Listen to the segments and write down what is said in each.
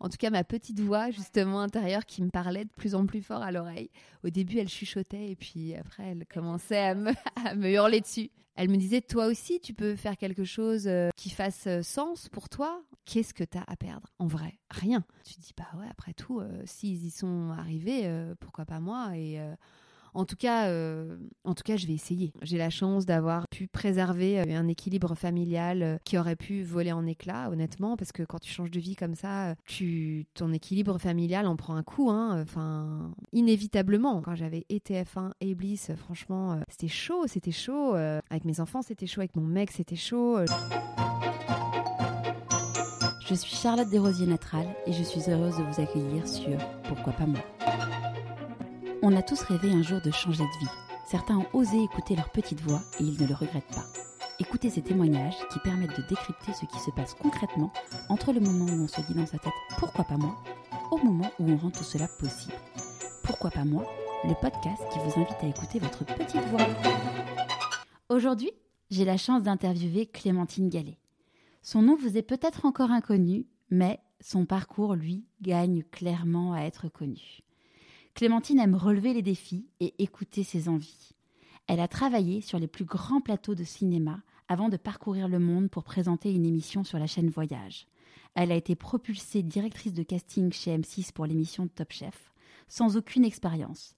En tout cas, ma petite voix, justement, intérieure, qui me parlait de plus en plus fort à l'oreille. Au début, elle chuchotait et puis après, elle commençait à me, hurler dessus. Elle me disait, toi aussi, tu peux faire quelque chose euh, qui fasse euh, sens pour toi. Qu'est-ce que tu as à perdre? En vrai, rien. Tu te dis, bah ouais, après tout, euh, s'ils y sont arrivés, pourquoi pas moi? Et en tout cas, euh, en tout cas, je vais essayer. J'ai la chance d'avoir pu préserver euh, un équilibre familial euh, qui aurait pu voler en éclats, honnêtement, parce que quand tu changes de vie comme ça, tu, ton équilibre familial en prend un coup, hein, enfin, inévitablement. Quand j'avais ETF1 et Bliss, franchement, c'était chaud, c'était chaud. avec mes enfants, c'était chaud, avec mon mec, c'était chaud. Je suis Charlotte Desrosiers Natral et je suis heureuse de vous accueillir sur Pourquoi pas moi. On a tous rêvé un jour de changer de vie. Certains ont osé écouter leur petite voix et ils ne le regrettent pas. Écoutez ces témoignages qui permettent de décrypter ce qui se passe concrètement entre le moment où on se dit dans sa tête pourquoi pas moi au moment où on rend tout cela possible. Pourquoi pas moi Le podcast qui vous invite à écouter votre petite voix. Aujourd'hui, j'ai la chance d'interviewer Clémentine Gallet. Son nom vous est peut-être encore inconnu, mais son parcours, lui, gagne clairement à être connu. Clémentine aime relever les défis et écouter ses envies. Elle a travaillé sur les plus grands plateaux de cinéma avant de parcourir le monde pour présenter une émission sur la chaîne Voyage. Elle a été propulsée directrice de casting chez M6 pour l'émission Top Chef, sans aucune expérience.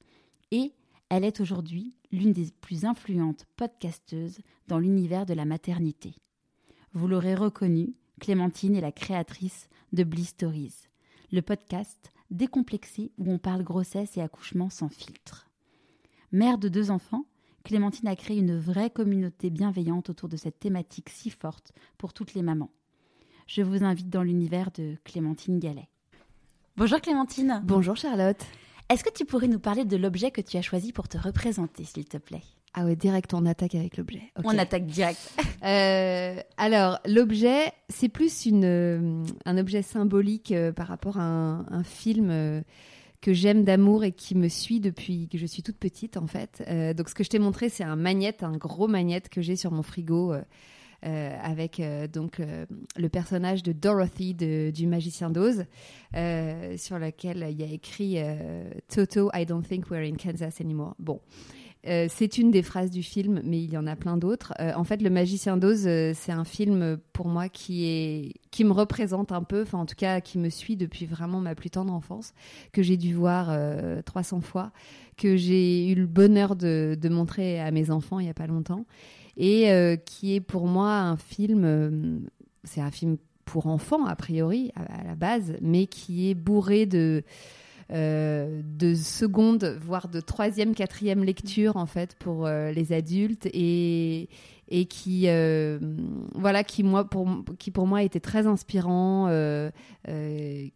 Et elle est aujourd'hui l'une des plus influentes podcasteuses dans l'univers de la maternité. Vous l'aurez reconnu, Clémentine est la créatrice de Bliss Stories, le podcast décomplexé où on parle grossesse et accouchement sans filtre. Mère de deux enfants, Clémentine a créé une vraie communauté bienveillante autour de cette thématique si forte pour toutes les mamans. Je vous invite dans l'univers de Clémentine Gallet. Bonjour Clémentine. Bonjour Charlotte. Est-ce que tu pourrais nous parler de l'objet que tu as choisi pour te représenter, s'il te plaît? Ah ouais, direct, on attaque avec l'objet. On attaque direct. Euh, alors, l'objet, c'est plus une, euh, un objet symbolique euh, par rapport à un, film que j'aime d'amour et qui me suit depuis que je suis toute petite, en fait. donc, ce que je t'ai montré, c'est un magnète, un gros magnète que j'ai sur mon frigo. avec donc le personnage de Dorothy du Magicien d'Oz, sur lequel il y a écrit Toto, I don't think we're in Kansas anymore. Bon, euh, c'est une des phrases du film, mais il y en a plein d'autres. Euh, en fait, Le Magicien d'Oz, euh, c'est un film pour moi qui est qui me représente un peu, enfin en tout cas qui me suit depuis vraiment ma plus tendre enfance, que j'ai dû voir 300 fois, que j'ai eu le bonheur de, montrer à mes enfants il y a pas longtemps, et qui est pour moi un film. c'est un film pour enfants a priori à la base, mais qui est bourré de euh, de seconde, voire de troisième, quatrième lecture en fait pour euh, les adultes et et qui euh, voilà qui moi pour qui pour moi était très inspirant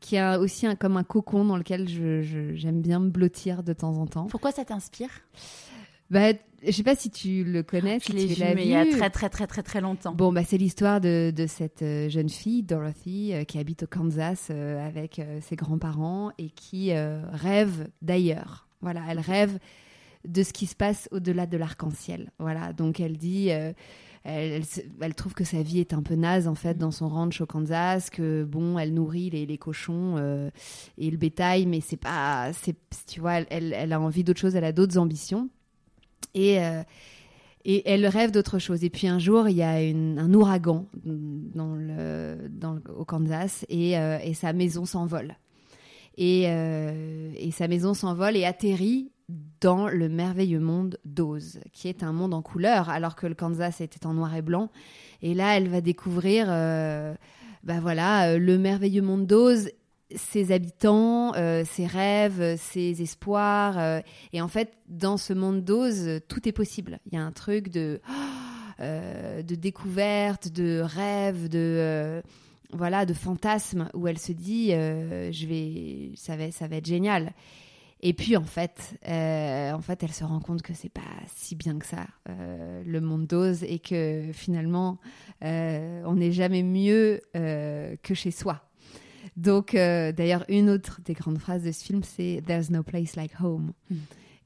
qui a aussi un, comme un cocon dans lequel je, j'aime bien me blottir de temps en temps. Pourquoi ça t'inspire? Bah, je sais pas si tu le connais. Je l'ai vu, mais il y a très très très très très longtemps. Bon, bah c'est l'histoire de, de, cette euh, jeune fille, Dorothy, euh, qui habite au Kansas euh, avec ses grands-parents et qui rêve d'ailleurs. Voilà, elle rêve de ce qui se passe au-delà de l'arc-en-ciel. Voilà, donc elle dit. Elle, elle, trouve que sa vie est un peu naze en fait dans son ranch au Kansas, que bon, elle nourrit les, les cochons et le bétail, mais c'est pas, c'est, tu vois, elle, elle a envie d'autre chose, elle a d'autres ambitions. Et, euh, et elle rêve d'autre chose. Et puis un jour, il y a un ouragan dans le, dans au Kansas et, euh, et sa maison s'envole. Et, euh, et, sa maison s'envole et atterrit dans le merveilleux monde d'Oz, qui est un monde en couleur, alors que le Kansas était en noir et blanc. Et là, elle va découvrir, bah voilà, le merveilleux monde d'Oz ses habitants, euh, ses rêves, ses espoirs. Euh, et en fait, dans ce monde d'ose, tout est possible. Il y a un truc de, euh, de découverte, de rêve, de voilà, de fantasme où elle se dit, je vais, ça va, ça va être génial. Et puis en fait, en fait, elle se rend compte que c'est pas si bien que ça le monde d'Oz et que finalement, on n'est jamais mieux que chez soi. Donc, d'ailleurs, une autre des grandes phrases de ce film, c'est "There's no place like home". Mm.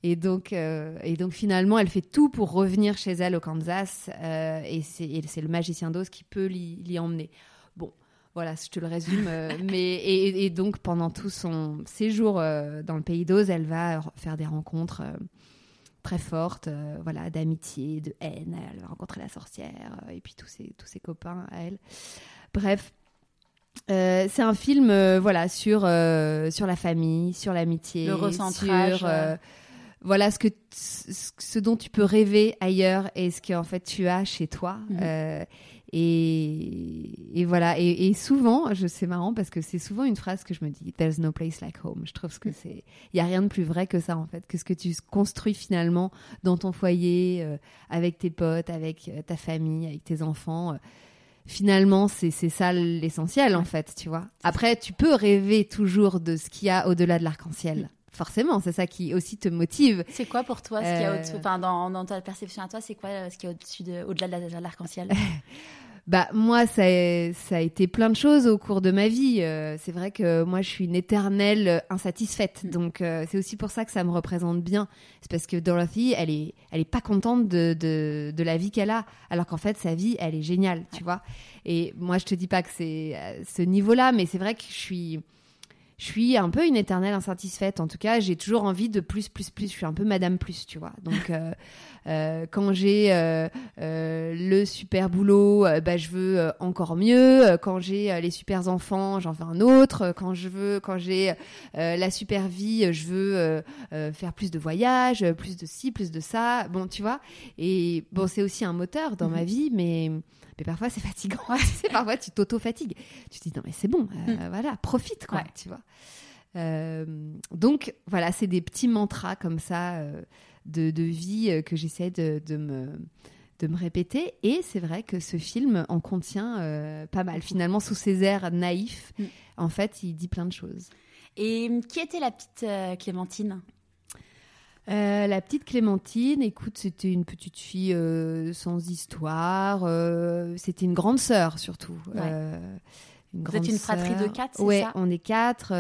Et donc, et donc finalement, elle fait tout pour revenir chez elle au Kansas, et c'est le magicien d'Oz qui peut l'y emmener. Bon, voilà, je te le résume. Euh, mais et, donc pendant tout son séjour euh, dans le pays d'Oz, elle va faire des rencontres euh, très fortes, voilà, d'amitié, de haine. Elle va rencontrer la sorcière et puis tous ses tous ses copains à elle. Bref. C'est un film voilà sur sur la famille, sur l'amitié, le recentrage, sur voilà ce que ce dont tu peux rêver ailleurs et ce que en fait tu as chez toi. Mhm. Et, voilà. Et, souvent, je c'est marrant parce que c'est souvent une phrase que je me dis There's no place like home. Je trouve que c'est. Il n'y a rien de plus vrai que ça, en fait. Que ce que tu construis finalement dans ton foyer, euh, avec tes potes, avec euh, ta famille, avec tes enfants. Euh, finalement, c'est ça l'essentiel, en fait, tu vois. Après, tu peux rêver toujours de ce qu'il y a au-delà de l'arc-en-ciel forcément, c'est ça qui aussi te motive. C'est quoi pour toi ce qu'il y a au-dessus, enfin, dans, ta perception à toi, c'est quoi ce qui est au-dessus de, au-delà de l'arc-en-ciel? Bah moi, ça, ça a été plein de choses au cours de ma vie. Euh, c'est vrai que moi, je suis une éternelle insatisfaite. Mm. Donc euh, c'est aussi pour ça que ça me représente bien. C'est parce que Dorothy, elle est, elle est pas contente de, de, de la vie qu'elle a, alors qu'en fait, sa vie, elle est géniale, tu vois. Et moi, je te dis pas que c'est à ce niveau-là, mais c'est vrai que je suis je suis un peu une éternelle insatisfaite. En tout cas, j'ai toujours envie de plus, plus, plus. Je suis un peu Madame Plus, tu vois. Donc, euh, euh, quand j'ai euh, le super boulot, bah, je veux encore mieux. Quand j'ai les super enfants, j'en veux un autre. Quand je veux, quand j'ai la super vie, je veux faire plus de voyages, plus de ci, plus de ça. Bon, tu vois. Et bon, c'est aussi un moteur dans ma mhm. vie, mais mais parfois c'est fatigant. tu sais, parfois tu t'auto-fatigues. Tu te dis non mais c'est bon, euh, mm. voilà, profite quoi, tu vois. Euh, donc voilà, c'est des petits mantras comme ça euh, de, de, vie que j'essaie de, de, me de me répéter. Et c'est vrai que ce film en contient pas mal. Finalement, sous ses airs naïfs, mm. en fait, il dit plein de choses. Et qui était la petite Clémentine? Euh, la petite Clémentine, écoute, c'était une petite fille euh, sans histoire. Euh, c'était une grande sœur surtout. Une Vous êtes une fratrie de quatre, c'est ouais, ça on est quatre.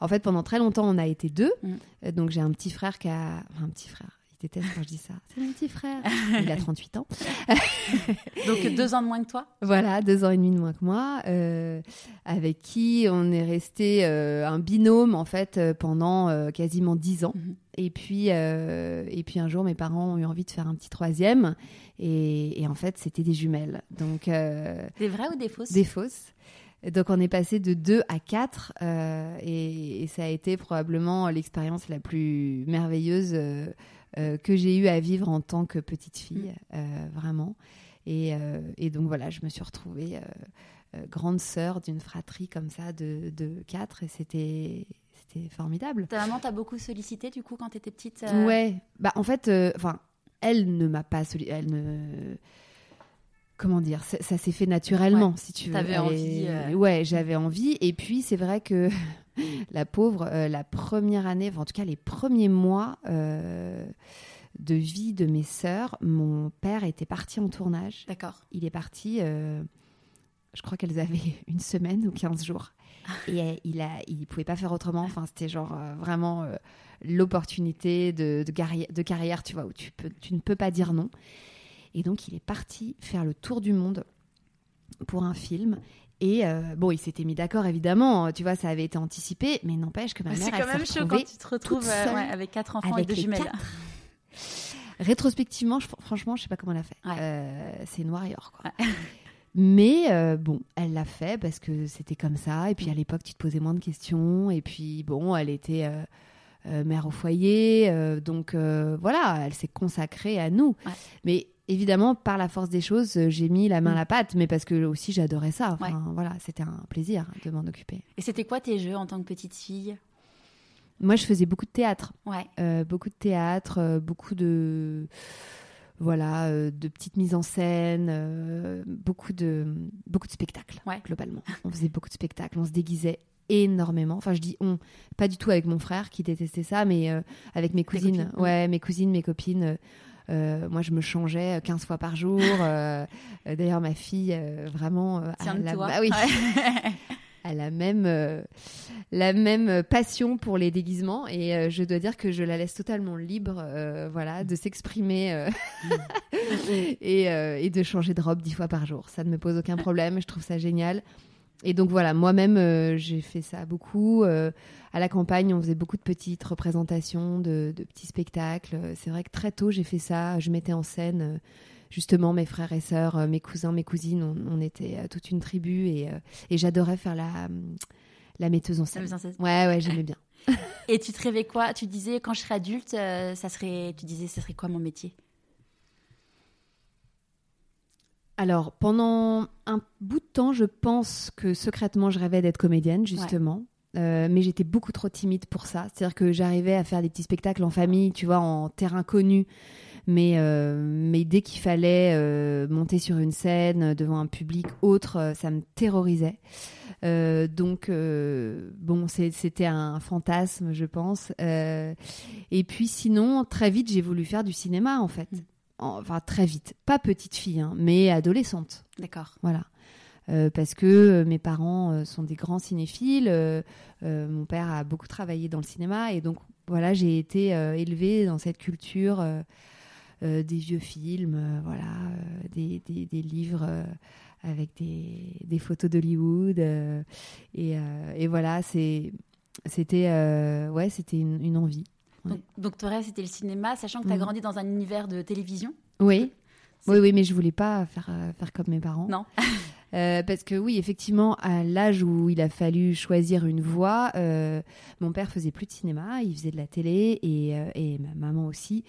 en fait, pendant très longtemps, on a été deux. Mm. Donc j'ai un petit frère qui a, un petit frère déteste quand je dis ça. C'est mon petit frère. Il a 38 ans. Donc deux ans de moins que toi? Voilà, deux ans et demi de moins que moi, euh, avec qui on est resté euh, un binôme en fait euh, pendant quasiment dix ans. Mhm. Et puis, et puis un jour, mes parents ont eu envie de faire un petit troisième, et, en fait, c'était des jumelles. Donc, des vraies ou des fausses? Des fausses. Donc on est passé de deux à quatre et, et, ça a été probablement l'expérience la plus merveilleuse euh, que j'ai eu à vivre en tant que petite fille, mm. euh, vraiment. Euh, et, donc voilà, je me suis retrouvée grande sœur d'une fratrie comme ça de, de quatre et c'était c'était formidable. Ta maman t'a beaucoup sollicité du coup quand t'étais petite Ouais, bah en fait, enfin, elle ne m'a pas sollicité, elle ne comment dire, ça, s'est fait naturellement, si tu veux. T'avais envie. Ouais, j'avais envie. Et puis, c'est vrai que la pauvre, euh, la première année, en tout cas les premiers mois euh, de vie de mes sœurs, mon père était parti en tournage. D'accord. Il est parti, euh, je crois qu'elles avaient une semaine ou 15 jours. Et il a, il pouvait pas faire autrement. Enfin, c'était genre vraiment l'opportunité de, de, carrière, tu vois, où tu, peux, tu ne peux pas dire non. Et donc, il est parti faire le tour du monde pour un film. Et euh, bon, il s'était mis d'accord, évidemment. Tu vois, ça avait été anticipé, mais n'empêche que ma mère. C'est quand même chaud quand tu te retrouves euh, avec quatre enfants et deux jumelles. Rétrospectivement, franchement, je sais pas comment elle a fait. Euh, c'est noir et or, quoi. Mais bon, elle l'a fait parce que c'était comme ça. Et puis à l'époque, tu te posais moins de questions. Et puis bon, elle était mère au foyer. donc voilà, elle s'est consacrée à nous. Mais évidemment, par la force des choses, euh, j'ai mis la main à la pâte, mais parce que aussi j'adorais ça. Enfin, voilà, c'était un plaisir de m'en occuper. Et c'était quoi tes jeux en tant que petite fille? Moi, je faisais beaucoup de théâtre. Ouais. Euh, beaucoup de théâtre, euh, beaucoup de voilà, de petites mises en scène, beaucoup de beaucoup de spectacles. Globalement, on faisait beaucoup de spectacles, on se déguisait énormément. Enfin, je dis on, pas du tout avec mon frère qui détestait ça, mais euh, avec mes cousines. copines, ouais, mes cousines, mes copines. Euh, euh, moi, je me changeais 15 fois par jour. euh, euh, D'ailleurs, ma fille, euh, vraiment, euh, de la, bah oui, a même, euh, la même passion pour les déguisements. Et euh, je dois dire que je la laisse totalement libre euh, voilà, de s'exprimer euh, et, euh, et de changer de robe dix fois par jour. Ça ne me pose aucun problème. Je trouve ça génial. Et donc voilà, moi-même, euh, j'ai fait ça beaucoup. Euh, à la campagne, on faisait beaucoup de petites représentations, de, de petits spectacles. C'est vrai que très tôt, j'ai fait ça. Je mettais en scène euh, justement mes frères et sœurs, mes cousins, mes cousines. On, on était toute une tribu et, et j'adorais faire la, la metteuse en scène. me sent- Ouais, ouais, j'aimais bien. Et tu te rêvais quoi? Tu disais quand je serai adulte, ça serait. Tu disais ça serait quoi mon métier? Alors, pendant un bout de temps, je pense que secrètement, je rêvais d'être comédienne, justement. Euh, mais j'étais beaucoup trop timide pour ça. C'est-à-dire que j'arrivais à faire des petits spectacles en famille, tu vois, en terrain connu. Mais, euh, mais dès qu'il fallait euh, monter sur une scène devant un public autre, ça me terrorisait. Euh, donc, euh, bon, c'était un fantasme, je pense. Euh, et puis sinon, très vite, j'ai voulu faire du cinéma, en fait. Enfin, très vite. Pas petite fille, hein, mais adolescente. D'accord. Voilà. Euh, parce que euh, mes parents euh, sont des grands cinéphiles. mon père a beaucoup travaillé dans le cinéma et donc voilà, j'ai été élevée dans cette culture des vieux films, voilà, des, des- des livres avec des, des photos d'Hollywood et, et voilà, c'était ouais, c'était une, une envie. Ouais. Donc, donc ton rêve c'était le cinéma, sachant que tu as Mhm. grandi dans un univers de télévision. Oui. Oui, oui, mais je voulais pas faire, euh, faire comme mes parents. Non. Euh, parce que oui, effectivement, à l'âge où il a fallu choisir une voie, euh, mon père faisait plus de cinéma, il faisait de la télé et, euh, et ma maman aussi.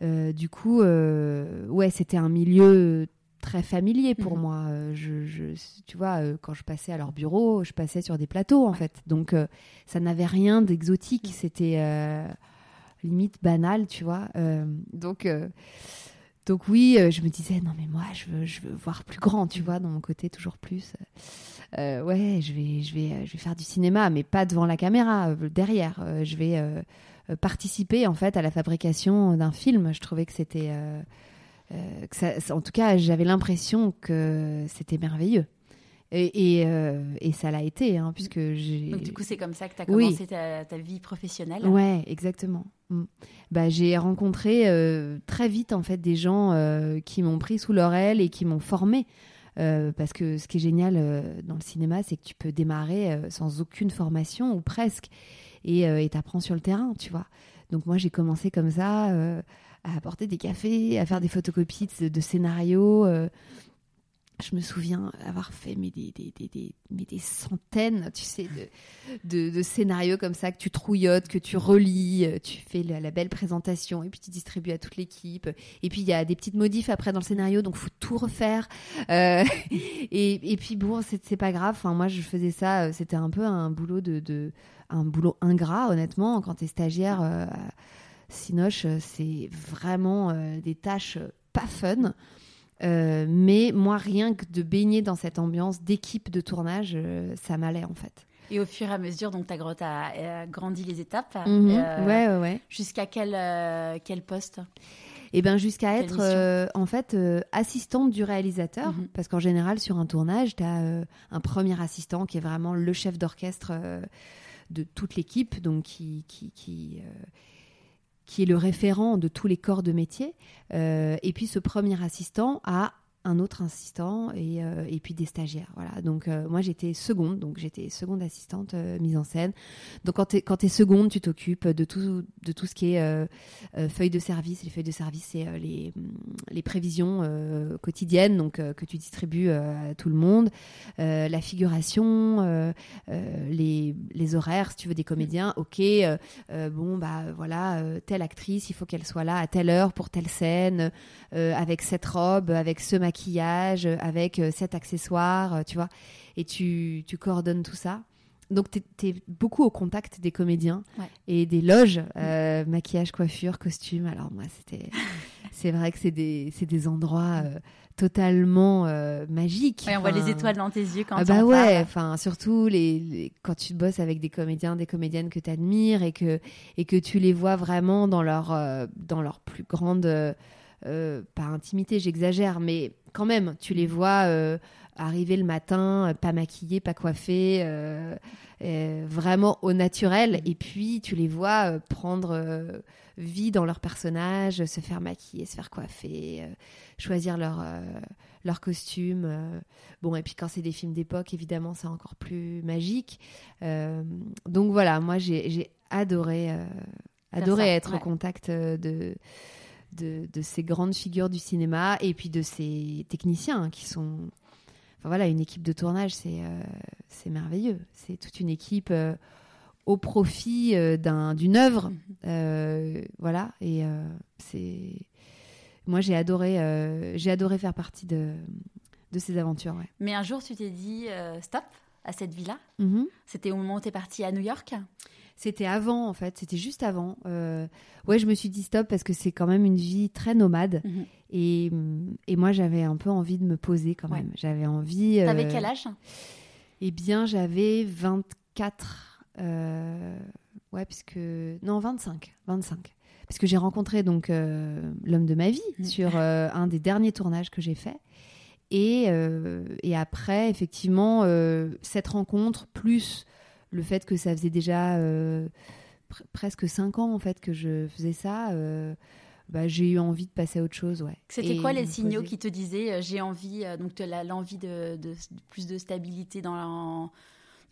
Du coup, ouais, c'était un milieu très familier pour Mhm. moi. Je, je- tu vois, quand je passais à leur bureau, je passais sur des plateaux en fait. Donc, ça n'avait rien d'exotique. C'était limite banal, tu vois. Euh, donc. euh, donc oui, euh, je me disais non mais moi je veux, voir plus grand, tu vois, dans mon côté toujours plus. Ouais, je vais, je vais, je vais faire du cinéma, mais pas devant la caméra, derrière. Je vais participer en fait à la fabrication d'un film. Je trouvais que c'était, en tout cas, j'avais l'impression que c'était merveilleux. Et, et, euh, et ça l'a été, hein, puisque j'ai. Donc du coup c'est comme ça que tu as Oui. commencé ta, ta vie professionnelle. Ouais, exactement. Mm. Bah, j'ai rencontré euh, très vite en fait des gens euh, qui m'ont pris sous leur aile et qui m'ont formé. Parce que ce qui est génial dans le cinéma, c'est que tu peux démarrer sans aucune formation ou presque, et t'apprends sur le terrain, tu vois. Donc moi, j'ai commencé comme ça à apporter des cafés, à faire des photocopies de, de scénarios. Je me souviens avoir fait mais des, centaines, tu sais, de, scénarios comme ça que tu trouillotes, que tu relis, euh, tu fais la, belle présentation et puis tu distribues à toute l'équipe. Et puis il y a des petites modifs après dans le scénario, donc faut tout refaire. Euh, et, puis bon, c'est pas grave. Moi, je faisais ça. euh, C'était un peu un boulot de, un boulot ingrat, honnêtement. Quand t'es stagiaire, euh, Sinoche, c'est vraiment des tâches pas fun. Euh, mais moi, rien que de baigner dans cette ambiance d'équipe de tournage, euh, ça m'allait en fait. Et au fur et à mesure, donc tu as, grandi les étapes. Euh, Ouais, ouais, ouais. Jusqu'à quel, euh, quel poste? Et ben jusqu'à être euh, en fait euh, assistante du réalisateur, Mhm. parce qu'en général sur un tournage, tu as un premier assistant qui est vraiment le chef d'orchestre euh, de toute l'équipe, donc qui qui qui, euh, qui est le référent de tous les corps de métier. Euh, et puis ce premier assistant a un autre assistant et, euh, et puis des stagiaires. Voilà. Donc euh, moi j'étais seconde, donc j'étais seconde assistante euh, mise en scène. Donc quand tu es, quand es seconde, tu t'occupes de tout, de tout ce qui est feuilles de service. Les feuilles de service, c'est les, hum, les prévisions quotidiennes donc, que tu distribues à tout le monde. La figuration, les, les horaires, si tu veux, des comédiens. Ok, euh, euh, bon, bah voilà, telle actrice, il faut qu'elle soit là à telle heure pour telle scène, avec cette robe, avec ce maquillage, euh, avec euh, cet accessoire, euh, tu vois. Et tu, tu coordonnes tout ça. Donc, tu es, beaucoup au contact des comédiens Ouais. et des loges, euh, maquillage, coiffure, costume. Alors, moi, c'était c'est vrai que c'est des, des endroits euh, totalement euh, magiques. Ouais, on voit les étoiles dans tes yeux quand ah bah ouais, enfin surtout les, les- quand tu bosses avec des comédiens, des comédiennes que tu admires et que et que tu les vois vraiment dans leur dans leur plus grande pas intimité, j'exagère, mais quand même, tu les vois euh, arriver le matin, euh, pas maquillés, pas coiffés, euh, euh, vraiment au naturel, et puis tu les vois prendre vie dans leur personnage, se faire maquiller, se faire coiffer, choisir leur leur costume. Bon, et puis quand c'est des films d'époque, évidemment, c'est encore plus magique. Donc voilà, moi, j'ai adoré, adoré ça, être ouais. au contact de, de, de ces grandes figures du cinéma et puis de ces techniciens hein, qui sont... Enfin voilà, une équipe de tournage, c'est euh, merveilleux. C'est toute une équipe euh, au profit euh, d'un- d'une œuvre. Mhm. Voilà, et c'est... Moi, j'ai adoré, j'ai adoré faire partie de, de ces aventures. Ouais. Mais un jour, tu t'es dit stop à cette vie-là. Mhm. C'était au moment où tu es parti à New York. C'était avant, en fait. C'était juste avant. Euh, ouais, je me suis dit stop parce que c'est quand même une vie très nomade. Mhm. Et, et moi, j'avais un peu envie de me poser quand Ouais. même. J'avais envie. T'avais euh, quel âge? Eh bien, j'avais 24. euh, ouais, puisque. Non, 25. 25. Parce que j'ai rencontré donc euh, l'homme de ma vie Mhm. sur un des derniers tournages que j'ai fait. Et, et après, effectivement, cette rencontre, plus le fait que ça faisait déjà euh, pr- presque 5 ans en fait que je faisais ça, euh, bah, j'ai eu envie de passer à autre chose. Ouais. C'était quoi les signaux poser. qui te disaient euh, j'ai envie, euh, donc tu as l'envie de, de- de plus de stabilité dans la-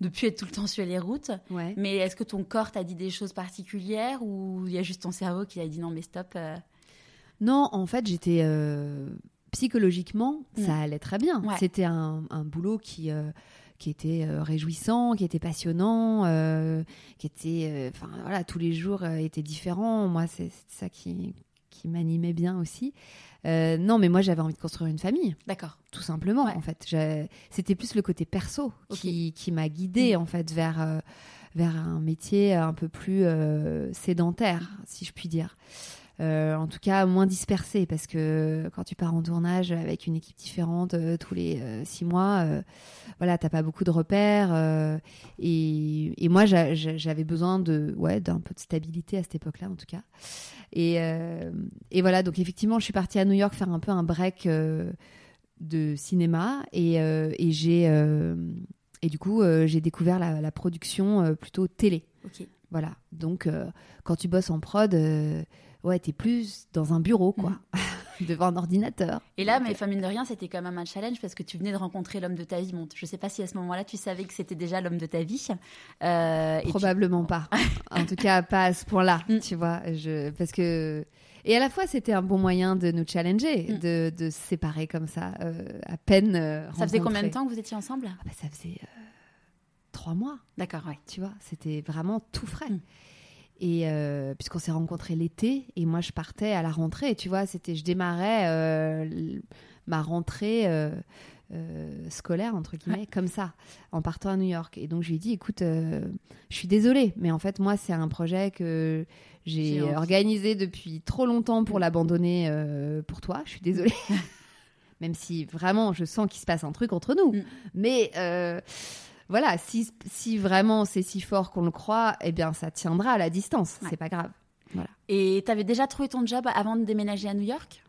de plus être tout le temps sur les routes. Ouais. Mais est-ce que ton corps t'a dit des choses particulières ou il y a juste ton cerveau qui a dit non mais stop euh, Non, en fait, j'étais psychologiquement, ça Mm. allait très bien. Ouais. C'était un, un boulot qui qui était euh, réjouissant, qui était passionnant, euh, qui était, euh, enfin voilà, tous les jours étaient différents. Moi, c'est ça qui qui m'animait bien aussi. Euh, non, mais moi, j'avais envie de construire une famille, D'accord. tout simplement. Ouais. En fait, c'était plus le côté perso qui, qui m'a guidée Mm. en fait vers euh, vers un métier un peu plus euh, sédentaire, si je puis dire. Euh, en tout cas, moins dispersé, parce que quand tu pars en tournage avec une équipe différente euh, tous les euh, six mois, voilà, t'as pas beaucoup de repères. et, et moi, j'a- j'a- j'avais besoin de, ouais, d'un peu de stabilité à cette époque-là, en tout cas. Et, et voilà, donc effectivement, je suis partie à New York faire un peu un break de cinéma, et, euh, et j'ai, euh, et du coup, euh, j'ai découvert la, la production plutôt télé. Voilà. Donc, quand tu bosses en prod, ouais, t'es plus dans un bureau, quoi, devant un ordinateur. Et là, mais enfin, mine de rien, c'était quand même un challenge parce que tu venais de rencontrer l'homme de ta vie. Bon, je sais pas si à ce moment-là, tu savais que c'était déjà l'homme de ta vie. Euh, tu- Probablement pas. En tout cas, pas à ce point-là, Mm. tu vois. Je... Parce que. Et à la fois, c'était un bon moyen de nous challenger, Mm. de, de se séparer comme ça, euh, à peine. euh, Ça faisait combien de temps que vous étiez ensemble? Ah bah, Ça faisait trois mois, D'accord, ouais. tu vois. C'était vraiment tout frais. Mm. Et euh, puisqu'on s'est rencontrés l'été, et moi je partais à la rentrée, tu vois, c'était, je démarrais euh, ma rentrée euh, scolaire entre guillemets comme ça, en partant à New York. Et donc je lui ai dit, écoute, je suis désolée, mais en fait moi c'est un projet que j'ai organisé depuis trop longtemps pour Mm. l'abandonner pour toi. Je suis désolée. Même si vraiment je sens qu'il se passe un truc entre nous. Mm. Mais voilà, si, si vraiment c'est si fort qu'on le croit, eh bien ça tiendra à la distance. Ouais. C'est pas grave. Et tu avais déjà trouvé ton job avant de déménager à New York?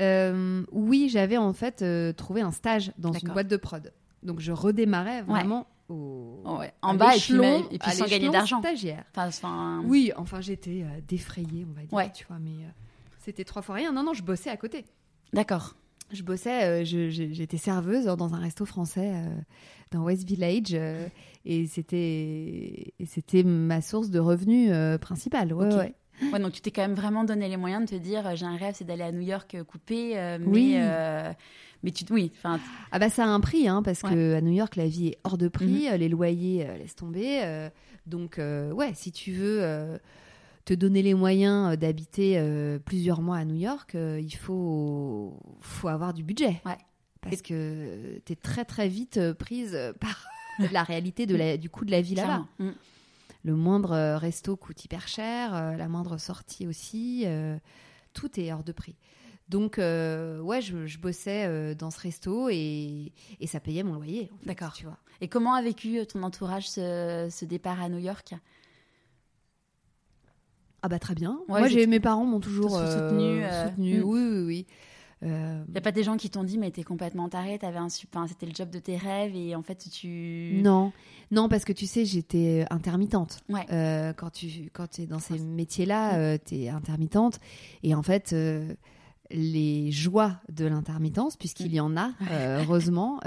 Euh, oui, j'avais en fait euh, trouvé un stage dans une boîte de prod. Donc je redémarrais vraiment au, Ouais, à En bas et puis, même- et puis sans gagner d'argent. Stagiaire. Enfin, enfin, Oui, enfin j'étais euh, défrayée, on va dire, Ouais. tu vois, mais euh, c'était trois fois rien. Non, non, je bossais à côté. D'accord. Je bossais, euh, j'étais serveuse dans un resto français euh, dans West Village euh, et c'était ma source de revenus principale. Ouais, ouais. Ouais, donc tu t'es quand même vraiment donné les moyens de te dire j'ai un rêve, c'est d'aller à New York couper. euh, mais, Oui. euh, mais tu, oui, Ah bah ça a un prix, hein, parce Ouais. Mhm. que à New York la vie est hors de prix, euh, les loyers euh, laissent tomber. donc ouais, si tu veux te donner les moyens euh, d'habiter euh, plusieurs mois à New York, euh, il faut faut avoir du budget. Ouais. Parce que t'es très très vite prise par la réalité de la, du coût de la vie là-bas. Mm. Le moindre resto coûte hyper cher, la moindre sortie aussi, euh, tout est hors de prix. Donc, ouais, je, bossais dans ce resto et, et, ça payait mon loyer. D'accord. Tu vois. Et comment a vécu ton entourage ce, ce départ à New York? Ah bah très bien. Moi, j'ai mes parents m'ont toujours soutenu. soutenu. Mm. Oui, oui, oui. Il euh, n'y a pas des gens qui t'ont dit, mais t'es complètement taré, t'avais un super, c'était le job de tes rêves et en fait tu. Non, non, parce que tu sais, j'étais intermittente. Ouais. Euh, quand tu quand es dans ces métiers-là, euh, t'es intermittente et en fait. Les joies de l'intermittence, puisqu'il y en a, heureusement,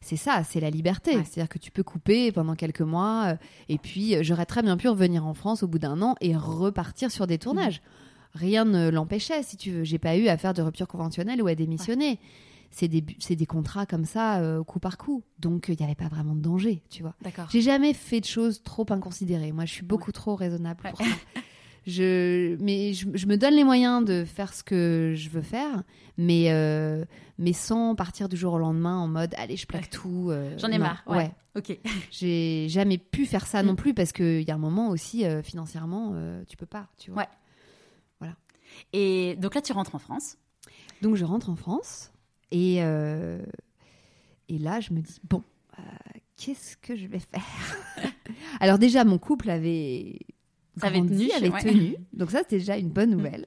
c'est ça, c'est la liberté. C'est-à-dire que tu peux couper pendant quelques mois, et puis j'aurais très bien pu revenir en France au bout d'un an et repartir sur des tournages rien ne l'empêchait, si tu veux. J'ai pas eu à faire de rupture conventionnelle ou à démissionner. C'est des, des, contrats comme ça, euh, coup par coup. Donc, il n'y avait pas vraiment de danger, tu vois. D'accord. J'ai jamais fait de choses trop inconsidérées. Moi, je suis beaucoup trop raisonnable pour ça. Je, mais je, me donne les moyens de faire ce que je veux faire, mais, euh, mais sans partir du jour au lendemain en mode allez, je plaque tout. Euh, J'en ai marre. Ouais. Ok. J'ai jamais pu faire ça mm. non plus parce qu'il y a un moment aussi, financièrement, tu peux pas, tu vois. Ouais. Et donc là, tu rentres en France. Donc je rentre en France et, euh, et là, je me dis, bon, euh, qu'est-ce que je vais faire? Alors déjà, mon couple avait, ça avait tenu, avait tenu. Donc ça, c'était déjà une bonne mm. nouvelle.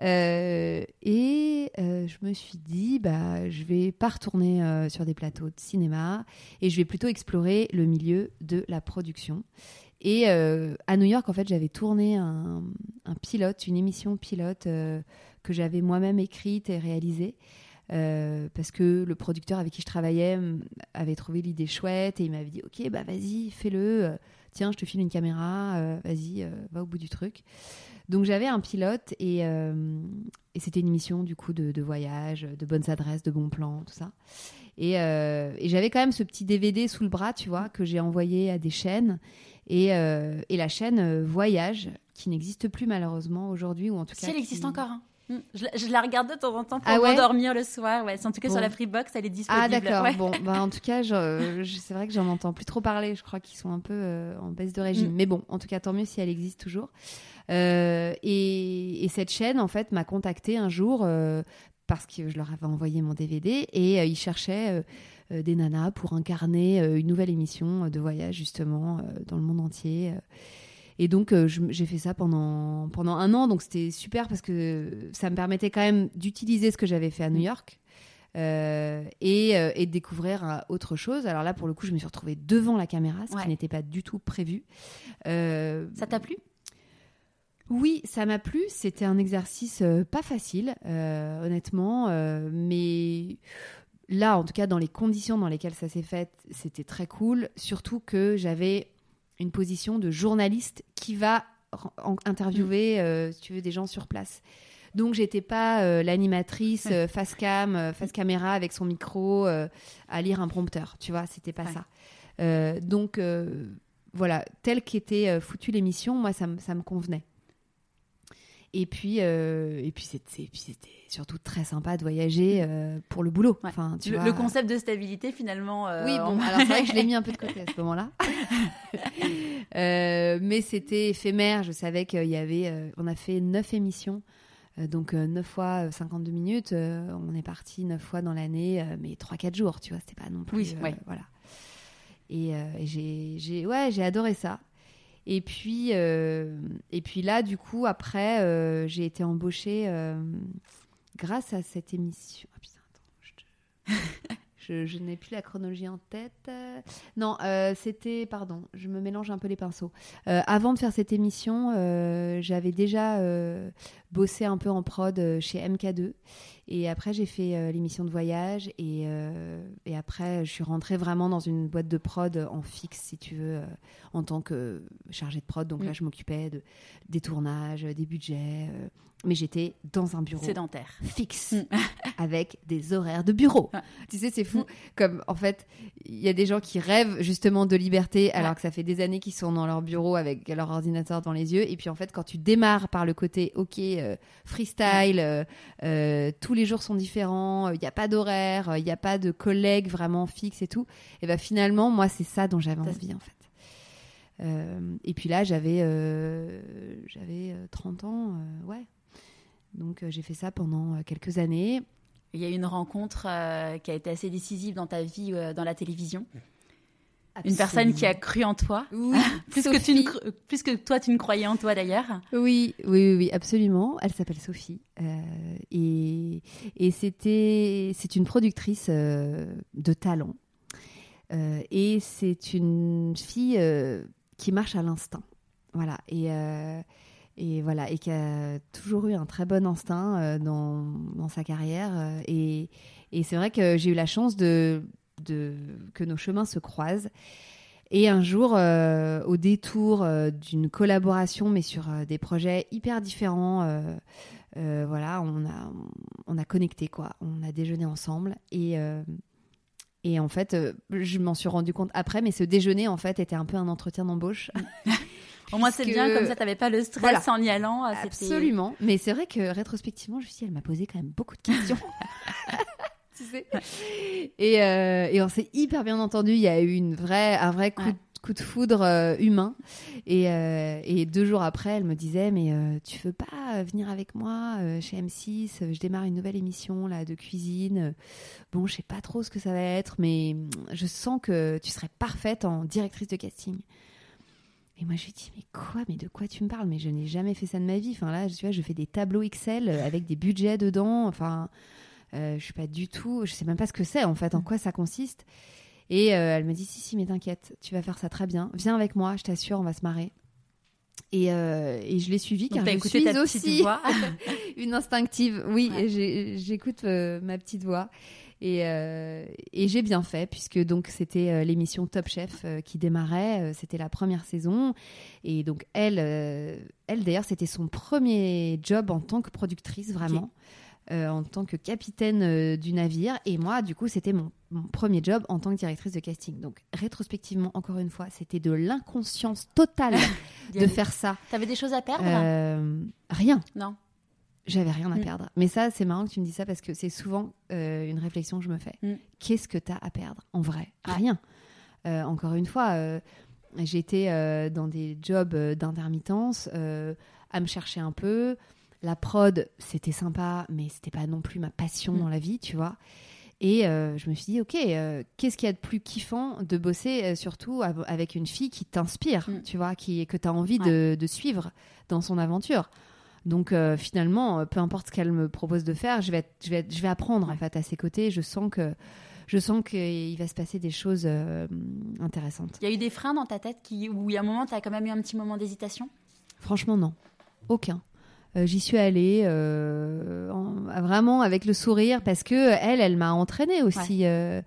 Euh, et je me suis dit, bah, je vais pas retourner sur des plateaux de cinéma et je vais plutôt explorer le milieu de la production. Et euh, à New York, en fait, j'avais tourné un, pilote, une émission pilote euh, que j'avais moi-même écrite et réalisée. Euh, parce que le producteur avec qui je travaillais avait trouvé l'idée chouette et il m'avait dit Ok, bah vas-y, fais-le. Tiens, je te file une caméra. vas-y, va au bout du truc. Donc j'avais un pilote et, et c'était une émission du coup de, de, voyage, de bonnes adresses, de bons plans, tout ça. Et, et j'avais quand même ce petit DVD sous le bras, tu vois, que j'ai envoyé à des chaînes. Euh, et, la chaîne euh, Voyage, qui n'existe plus malheureusement aujourd'hui, ou en tout cas. Si, elle existe encore. Hein. Mm. Je, la regarde de temps en temps pour ah m'endormir le soir. Ouais. En tout cas, sur la Freebox, elle est disponible. Ah, d'accord. Bon, bah, en tout cas, c'est vrai que j'en entends plus trop parler. Je crois qu'ils sont un peu euh, en baisse de régime. Mm. Mais bon, en tout cas, tant mieux si elle existe toujours. et, cette chaîne, en fait, m'a contacté un jour parce que je leur avais envoyé mon DVD et ils cherchaient euh, des nanas pour incarner euh, une nouvelle émission euh, de voyage justement dans le monde entier. Et donc, j'ai fait ça pendant, pendant un an. Donc, c'était super parce que ça me permettait quand même d'utiliser ce que j'avais fait à New York et, et, de découvrir autre chose. Alors là, pour le coup, je me suis retrouvée devant la caméra, ce qui n'était pas du tout prévu. ça t'a plu? Oui, ça m'a plu. C'était un exercice pas facile, honnêtement, mais là, en tout cas, dans les conditions dans lesquelles ça s'est fait, c'était très cool. Surtout que j'avais une position de journaliste qui va interviewer, mm. euh, si tu veux, des gens sur place. Donc, j'étais pas euh, l'animatrice euh, face cam, face caméra avec son micro à lire un prompteur. Tu vois, c'était pas ça. donc, voilà, telle qu'était foutue l'émission, moi, ça, ça me convenait. Et puis, euh, et puis c'était, surtout très sympa de voyager euh, pour le boulot. Enfin, tu le, concept de stabilité, finalement. Euh, oui, bon, alors c'est vrai que je l'ai mis un peu de côté à ce moment-là. mais c'était éphémère. Je savais qu'il y avait. on a fait neuf émissions. Donc 9 fois 52 minutes, on est parti 9 fois dans l'année, mais 3-4 jours, tu vois, c'était pas non plus... Oui, voilà. Et, et j'ai ouais, adoré ça. Et puis, euh, et puis là, du coup, après, euh, j'ai été embauchée euh, grâce à cette émission. Ah putain, attends, je, te... je, n'ai plus la chronologie en tête. Non, c'était, pardon, je me mélange un peu les pinceaux. avant de faire cette émission, j'avais déjà bossé un peu en prod chez MK2. Et après, j'ai fait euh, l'émission de voyage. Et, euh, et, après, je suis rentrée vraiment dans une boîte de prod en fixe, si tu veux, euh, en tant que chargée de prod. Donc là, mm. je m'occupais de, des tournages, des budgets. mais j'étais dans un bureau. Sédentaire. Fixe. Mm. avec des horaires de bureau. Tu sais, c'est fou. Mm. Comme, en fait, il y a des gens qui rêvent justement de liberté, alors que ça fait des années qu'ils sont dans leur bureau avec leur ordinateur dans les yeux. Et puis, en fait, quand tu démarres par le côté, OK, freestyle, tous les jours sont différents, il euh, n'y a pas d'horaire, il euh, n'y a pas de collègues vraiment fixes et tout. Et ben finalement, moi, c'est ça dont j'avais envie en fait. Euh, et puis là, j'avais j'avais 30 ans, ouais. Donc j'ai fait ça pendant quelques années. Il y a eu une rencontre qui a été assez décisive dans ta vie dans la télévision. Une personne qui a cru en toi. Oui, plus, que tu ne, plus que toi, tu ne croyais en toi d'ailleurs. Oui, oui, oui, absolument. Elle s'appelle Sophie. Euh, et et c'était, c'est une productrice euh, de talent. Euh, et c'est une fille qui marche à l'instinct. Voilà. Et, et voilà. Et qui a toujours eu un très bon instinct dans, dans sa carrière. et et c'est vrai que j'ai eu la chance de de, que nos chemins se croisent. Et un jour, euh, au détour euh, d'une collaboration, mais sur euh, des projets hyper différents, voilà, on a, on a connecté, quoi. On a déjeuné ensemble. Et, et en fait, je m'en suis rendu compte après, mais ce déjeuner, en fait, était un peu un entretien d'embauche. Au moins, c'est bien, comme ça, tu n'avais pas le stress en y allant. Absolument. Mais c'est vrai que rétrospectivement, je me suis dit, elle m'a posé quand même beaucoup de questions. Et, euh, et, on s'est hyper bien entendu. Il y a eu une vraie, un vrai coup, coup de foudre euh, humain. Et, euh, et, deux jours après, elle me disait Mais tu veux pas venir avec moi chez M6 Je démarre une nouvelle émission là, de cuisine. Bon, je sais pas trop ce que ça va être, mais je sens que tu serais parfaite en directrice de casting. Et moi, je lui dis, mais quoi? Mais de quoi tu me parles? Mais je n'ai jamais fait ça de ma vie. Enfin, là, tu vois, je fais des tableaux Excel avec des budgets dedans. Enfin, je suis pas du tout, je sais même pas ce que c'est en fait, en mm. quoi ça consiste. Et euh, elle me dit si si mais t'inquiète, tu vas faire ça très bien. Viens avec moi, je t'assure, on va se marrer. Et, euh, et je l'ai suivi car je suis aussi une instinctive. Oui, j'écoute ma petite voix. Et, et j'ai bien fait puisque donc c'était l'émission Top Chef qui démarrait, c'était la première saison et donc elle, elle d'ailleurs c'était son premier job en tant que productrice vraiment. Euh, en tant que capitaine euh, du navire. Et moi, du coup, c'était mon, premier job en tant que directrice de casting. Donc, rétrospectivement, encore une fois, c'était de l'inconscience totale de faire ça. T'avais des choses à perdre euh, Rien. Non. J'avais rien à mm. perdre. Mais ça, c'est marrant que tu me dis ça parce que c'est souvent une réflexion que je me fais. Mm. Qu'est-ce que tu as à perdre En vrai, rien. encore une fois, j'étais dans des jobs d'intermittence, à me chercher un peu. La prod, c'était sympa, mais c'était pas non plus ma passion mm. dans la vie, tu vois. Et euh, je me suis dit, ok, euh, qu'est-ce qu'il y a de plus kiffant de bosser euh, surtout avec une fille qui t'inspire, mm. tu vois, qui, que tu as envie de, suivre dans son aventure. Donc finalement, peu importe ce qu'elle me propose de faire, je vais, je vais, je vais apprendre en fait à ses côtés. Je sens que je sens qu'il va se passer des choses intéressantes. Il y a eu des freins dans ta tête qui, où il y a un moment, tu as quand même eu un petit moment d'hésitation? Franchement, non. Aucun. Euh, j'y suis allée euh, vraiment avec le sourire parce que elle, elle m'a entraînée aussi. Euh,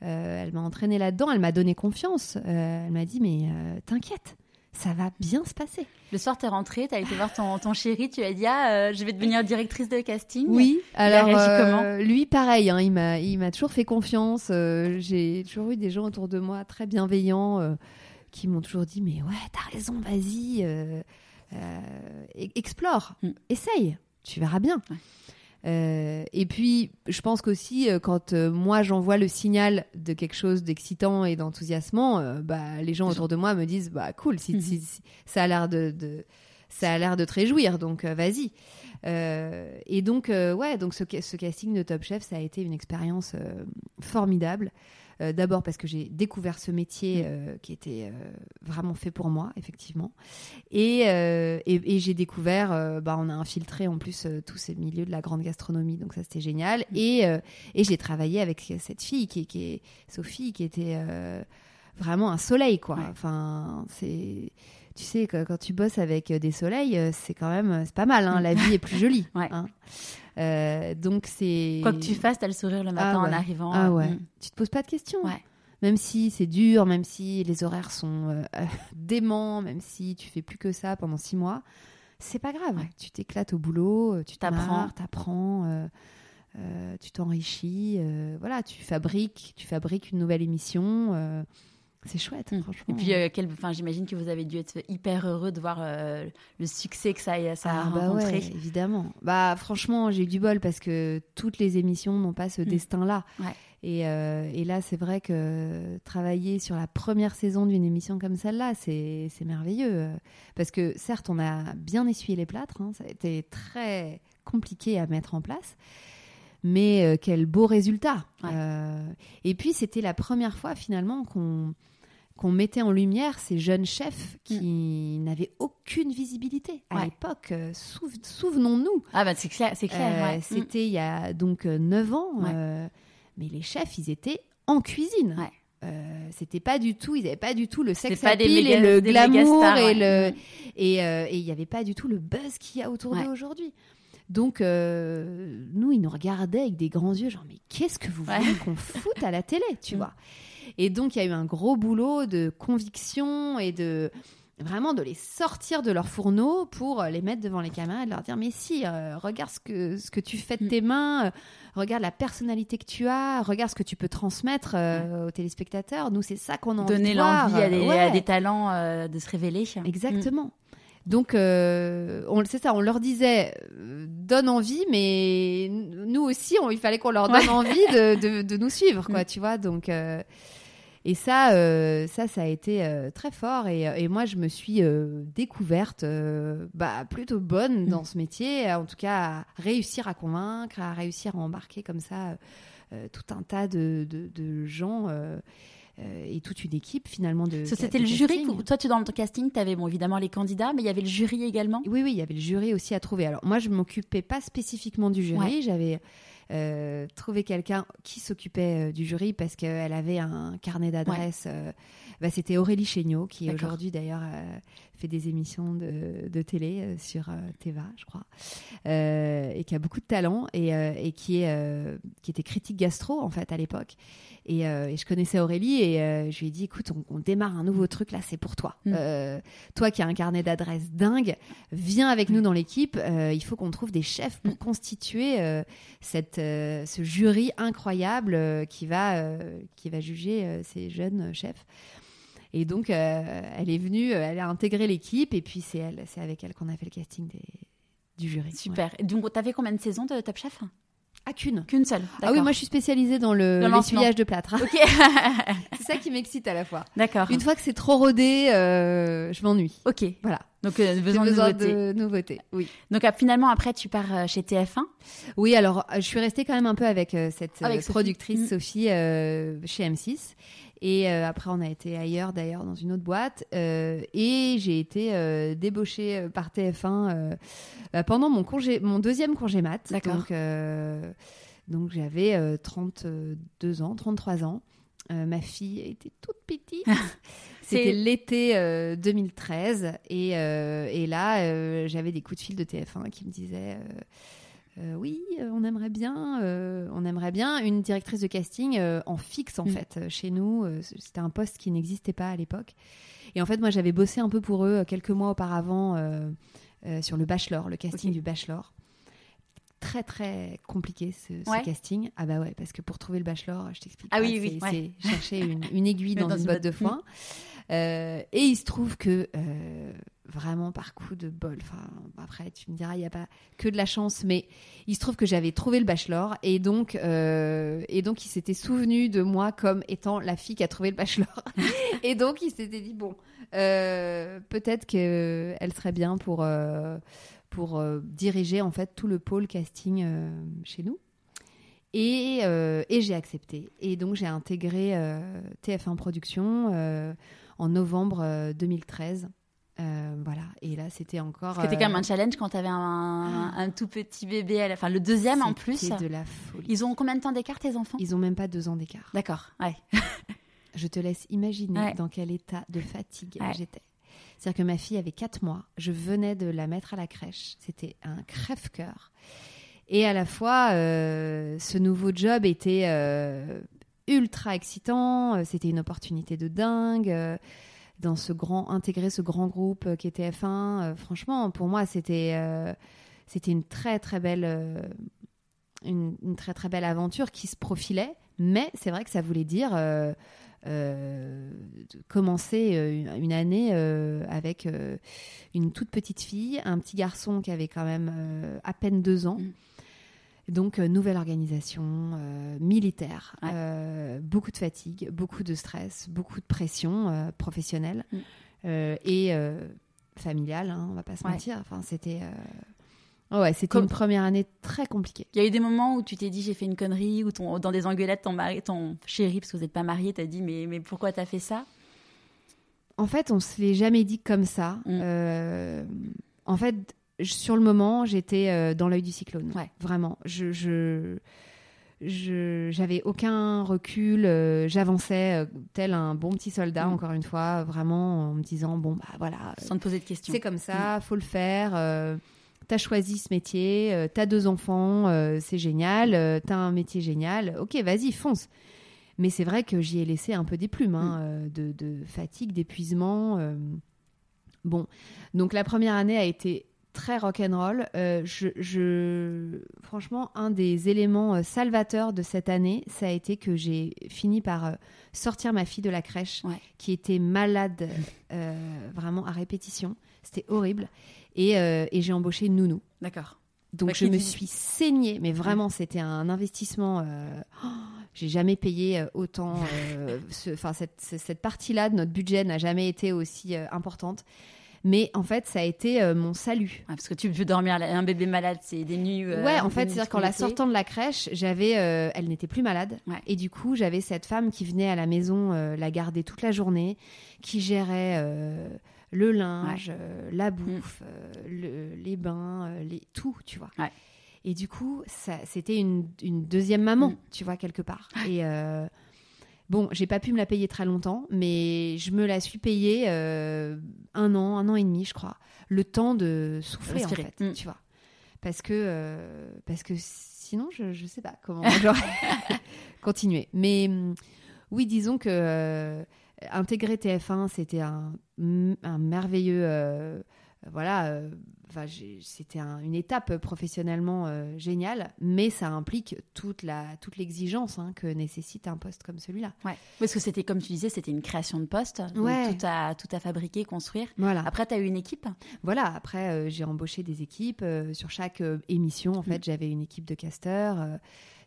elle m'a entraînée là-dedans. Elle m'a donné confiance. elle m'a dit mais t'inquiète, ça va bien se passer. Le soir, t'es rentrée, t'as été voir ton, ton chéri, tu as dit ah, je vais devenir directrice de casting. Oui. Alors comment? lui, pareil, hein, il m'a il m'a toujours fait confiance. J'ai toujours eu des gens autour de moi très bienveillants qui m'ont toujours dit mais ouais, t'as raison, vas-y. Euh, explore, mm. essaye, tu verras bien. Euh, et puis, je pense qu'aussi, euh, quand moi j'envoie le signal de quelque chose d'excitant et d'enthousiasmant, bah, les gens autour de moi me disent bah cool, si, mm-hmm. ça a l'air de, ça a l'air de te réjouir, donc vas-y. et donc, ouais, donc ce, ce, casting de Top Chef, ça a été une expérience formidable. Euh, d'abord parce que j'ai découvert ce métier mm. euh, qui était euh, vraiment fait pour moi, effectivement. Et, j'ai découvert, bah, on a infiltré en plus tous ces milieux de la grande gastronomie, donc ça c'était génial. Mm. Et, et j'ai travaillé avec cette fille qui, qui est Sophie, qui était vraiment un soleil, quoi. Enfin, c'est tu sais, quand tu bosses avec des soleils, c'est quand même, c'est pas mal, hein, la vie est plus jolie. ouais. Hein. Euh, donc c'est. Quoi que tu fasses, t'as le sourire le matin ah en arrivant. Ah ouais. Mm. Tu te poses pas de questions. Ouais. Même si c'est dur, même si les horaires sont euh, déments, même si tu fais plus que ça pendant six mois, c'est pas grave. Tu t'éclates au boulot, euh, tu t'apprends, t'apprends, tu t'enrichis, voilà, tu fabriques, tu fabriques une nouvelle émission c'est chouette, mm. franchement. Et puis, euh, enfin, j'imagine que vous avez dû être hyper heureux de voir euh, le succès que ça, ça a ah, bah rencontré. évidemment. Bah, franchement, j'ai eu du bol parce que toutes les émissions n'ont pas ce mm. destin-là. Et, euh, et là, c'est vrai que travailler sur la première saison d'une émission comme celle-là, c'est c'est merveilleux. Parce que certes, on a bien essuyé les plâtres, hein, ça a été très compliqué à mettre en place. Mais euh, quel beau résultat. Ouais. Euh, et puis, c'était la première fois finalement qu'on qu'on mettait en lumière ces jeunes chefs qui n'avaient aucune visibilité à Mm. Ouais. l'époque. Euh, souv- Souvenons-nous, Ah bah c'est clair, c'est clair. euh, ouais. Mm. c'était il y a donc euh, 9 ans, Ouais. euh, mais les chefs, ils étaient en cuisine. Euh, c'était pas du tout, ils n'avaient pas du tout le sex appeal méga- et le glamour stars, et ouais. le Mm. et il n'y avait pas du tout le buzz qu'il y a autour d'eux aujourd'hui. Donc euh, nous, ils nous regardaient avec des grands yeux, genre mais qu'est-ce que vous Ouais. voulez qu'on foute à la télé, tu Mm. vois? Et donc il y a eu un gros boulot de conviction et de vraiment de les sortir de leur fourneau pour les mettre devant les caméras et de leur dire mais si euh, regarde ce que ce que tu fais de Mm. tes mains euh, regarde la personnalité que tu as regarde ce que tu peux transmettre euh, aux téléspectateurs nous c'est ça qu'on a Donner l'envie à, des- Ouais. à des talents de se révéler. Exactement. Donc, euh, on- c'est ça, on leur disait, donne envie, mais nous aussi, on- il fallait qu'on leur donne Ouais. envie de, de- de nous suivre, quoi, Mm. tu vois. Donc, et ça, euh, ça, ça a été euh, très fort. Et, et moi, je me suis euh, découverte euh, bah, plutôt bonne Mm. dans ce métier, en tout cas, à réussir à convaincre, à réussir à embarquer comme ça euh, tout un tas de, de- de gens. euh, euh, et toute une équipe finalement de. C'était le jury. Toi, tu dans ton casting, tu avais bon, évidemment les candidats, mais il y avait le jury également. Oui, oui, il y avait le jury aussi à trouver. Alors moi, je m'occupais pas spécifiquement du jury. J'avais euh, trouvé quelqu'un qui s'occupait euh, du jury parce qu'elle avait un carnet d'adresses. euh, bah, C'était Aurélie Chéniaud, qui aujourd'hui d'ailleurs fait des émissions de, de télé euh, sur euh, Teva, je crois, euh, et qui a beaucoup de talent et, et qui, est, qui était critique gastro en fait à l'époque. Et, et je connaissais Aurélie et je lui ai dit écoute, on, on démarre un nouveau truc là, c'est pour toi. Mm. Toi qui as un carnet d'adresses dingue, viens avec nous dans l'équipe. Il faut qu'on trouve des chefs pour Mm. constituer cette, ce jury incroyable qui, va, qui va juger ces jeunes chefs. Et donc, euh, elle est venue, euh, elle a intégré l'équipe, et puis c'est elle, c'est avec elle qu'on a fait le casting des, du jury. Ouais. Super. Et Donc, tu avais combien de saisons de Top Chef? Ah, qu'une. Qu'une seule. Ah oui, moi je suis spécialisée dans le l'essuyage de plâtre. Ok. c'est ça qui m'excite à la fois. D'accord. Une fois que c'est trop rodé, euh, je m'ennuie. Ok. Voilà. Donc, euh, besoin, besoin de nouveautés. de nouveautés. Oui. Donc, ah, finalement, après, tu pars euh, chez TF1. Oui, alors je suis restée quand même un peu avec cette Avec Sophie. productrice Mm. Sophie chez M6. Et euh, après, on a été ailleurs d'ailleurs dans une autre boîte. Euh, et j'ai été euh, débauchée par TF1 euh, bah, pendant mon, congé, mon deuxième congé mat. D'accord. Donc, donc j'avais euh, 32 ans, 33 ans. Ma fille était toute petite. C'était l'été euh, 2013 et, et là j'avais des coups de fil de TF1 qui me disaient euh, oui euh, on aimerait bien euh, on aimerait bien une directrice de casting euh, en fixe en Mm. fait chez nous. C'était un poste qui n'existait pas à l'époque. Et en fait moi j'avais bossé un peu pour eux quelques mois auparavant sur le Bachelor le casting du Bachelor. Très très compliqué ce, casting. Ah bah ouais parce que pour trouver le Bachelor je t'explique Ah pas, oui, c'est- oui, ouais. c'est chercher une, une aiguille dans, dans une botte de foin. Euh, et il se trouve que vraiment par coup de bol, enfin après tu me diras il n'y a pas que de la chance, mais il se trouve que j'avais trouvé le bachelor et donc euh, et donc il s'était souvenu de moi comme étant la fille qui a trouvé le bachelor et donc il s'était dit bon euh, peut-être que elle serait bien pour euh, pour diriger en fait tout le pôle casting chez nous. Et, et j'ai accepté. Et donc j'ai intégré euh, TF1 Productions en novembre euh, 2013. Euh, voilà. Et là, c'était encore. C'était quand même euh, un challenge quand tu avais un, un tout petit bébé. Enfin, le deuxième en plus. C'était de la folie. Ils ont combien de temps d'écart, tes enfants? Ils ont même pas deux ans d'écart. D'accord. Ouais. Je te laisse imaginer Ouais. dans quel état de fatigue Ouais. j'étais. C'est-à-dire que ma fille avait 4 mois. Je venais de la mettre à la crèche. C'était un crève-cœur. Et à la fois, euh, ce nouveau job était euh, ultra excitant. Euh, C'était une opportunité de dingue. Dans ce grand, intégrer ce grand groupe euh, qui était F1, euh, franchement, pour moi, c'était euh, une très belle aventure qui se profilait. Mais c'est vrai que ça voulait dire commencer une, année avec une toute petite fille, un petit garçon qui avait quand même à peine deux ans. Mm. Donc, euh, nouvelle organisation, euh, militaire, Ouais. euh, beaucoup de fatigue, beaucoup de stress, beaucoup de pression euh, professionnelle Mm. et familiale, hein, on va pas se Ouais. mentir. Enfin, c'était euh, ouais, c'était Comme- une première année très compliquée. Il y a eu des moments où tu t'es dit j'ai fait une connerie, ou ton, dans des engueulades, ton, mari, ton chéri, parce que vous n'êtes pas mariés, t'as dit mais, mais pourquoi t'as fait ça? En fait, on se l'est jamais dit comme ça. Mm. En fait, sur le moment, j'étais euh, dans l'œil du cyclone. Ouais. Vraiment. Je, je, j'avais aucun recul. euh, j'avançais euh, tel un bon petit soldat, Mm. encore une fois, vraiment en me disant bon bah voilà, euh, Sans te poser de questions. c'est comme ça, faut le faire. T'as choisi ce métier, t'as deux enfants, c'est génial, euh, t'as un métier génial, ok, vas-y, fonce. Mais c'est vrai que j'y ai laissé un peu des plumes, hein, euh, de, de fatigue, d'épuisement. Bon, donc la première année a été très rock'n'roll. Euh, je, je... Franchement, un des éléments euh, salvateurs de cette année, ça a été que j'ai fini par euh, sortir ma fille de la crèche, Ouais. qui était malade euh, vraiment à répétition. C'était horrible. Et, euh, et j'ai embauché une nounou. D'accord. Donc Bah, je me dit- suis saignée, mais vraiment c'était un investissement. oh, j'ai jamais payé autant. ce- Enfin cette, ce- cette partie-là de notre budget n'a jamais été aussi importante. Mais en fait, ça a été euh, mon salut. Ouais, parce que tu peux dormir, un bébé malade, c'est des nuits. euh, ouais, en fait, c'est-à-dire qu'en la sortant de la crèche, j'avais, euh, elle n'était plus malade, Ouais. et du coup, j'avais cette femme qui venait à la maison la garder toute la journée, qui gérait le linge, la bouffe, le- les bains, les, tout, tu vois. Ouais. Et du coup, ça, c'était une, une deuxième maman, Mm. tu vois, quelque part. Et euh, bon, j'ai pas pu me la payer très longtemps, mais je me la suis payée euh, un an, un an et demi, je crois. Le temps de souffler, en fait, Mm. tu vois. Parce que, euh, parce que sinon, je, je sais pas comment j'aurais continué. Mais hum, oui, disons que euh, intégrer TF1, c'était un, un merveilleux. Voilà, euh, enfin, c'était un- une étape professionnellement euh, géniale, mais ça implique toute la toute l'exigence hein, que nécessite un poste comme celui-là. Ouais. Parce que c'était, comme tu disais, c'était une création de poste. donc Ouais. Tout à, tout à fabriquer, construire. Voilà. Après, tu as eu une équipe? Voilà, après, euh, j'ai embauché des équipes. sur chaque émission, en fait, j'avais une équipe de casteurs,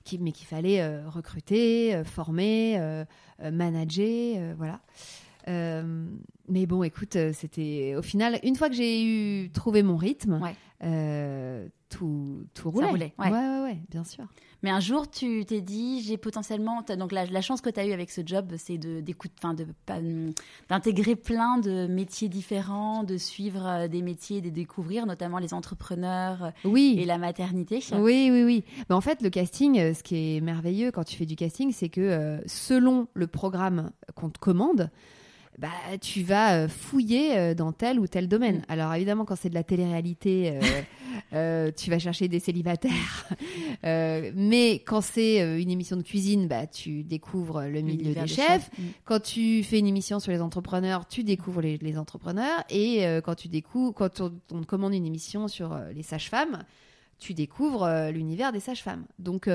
qui, mais qu'il fallait recruter, former, manager, voilà. Euh, mais bon, écoute, euh, c'était au final, une fois que j'ai eu trouvé mon rythme, Ouais. euh, tout, tout roulait. roulait, ouais. ouais, ouais, ouais, bien sûr. Mais un jour, tu t'es dit, j'ai potentiellement. Donc, la, la chance que tu as eue avec ce job, c'est d'intégrer plein de métiers différents, de suivre des métiers, de découvrir, notamment les entrepreneurs Oui. et la maternité. Oui, oui, oui. Mais en fait, le casting, ce qui est merveilleux quand tu fais du casting, c'est que selon le programme qu'on te commande, bah, tu vas euh, fouiller euh, dans tel ou tel domaine. Mm. Alors évidemment, quand c'est de la télé-réalité, euh, euh, tu vas chercher des célibataires. Euh, mais quand c'est une émission de cuisine, bah, tu découvres le milieu des des chefs. Mm. Quand tu fais une émission sur les entrepreneurs, tu découvres les, les entrepreneurs. Et quand tu découvres, quand on, on te commande une émission sur les sages-femmes, tu découvres l'univers des sages-femmes. Donc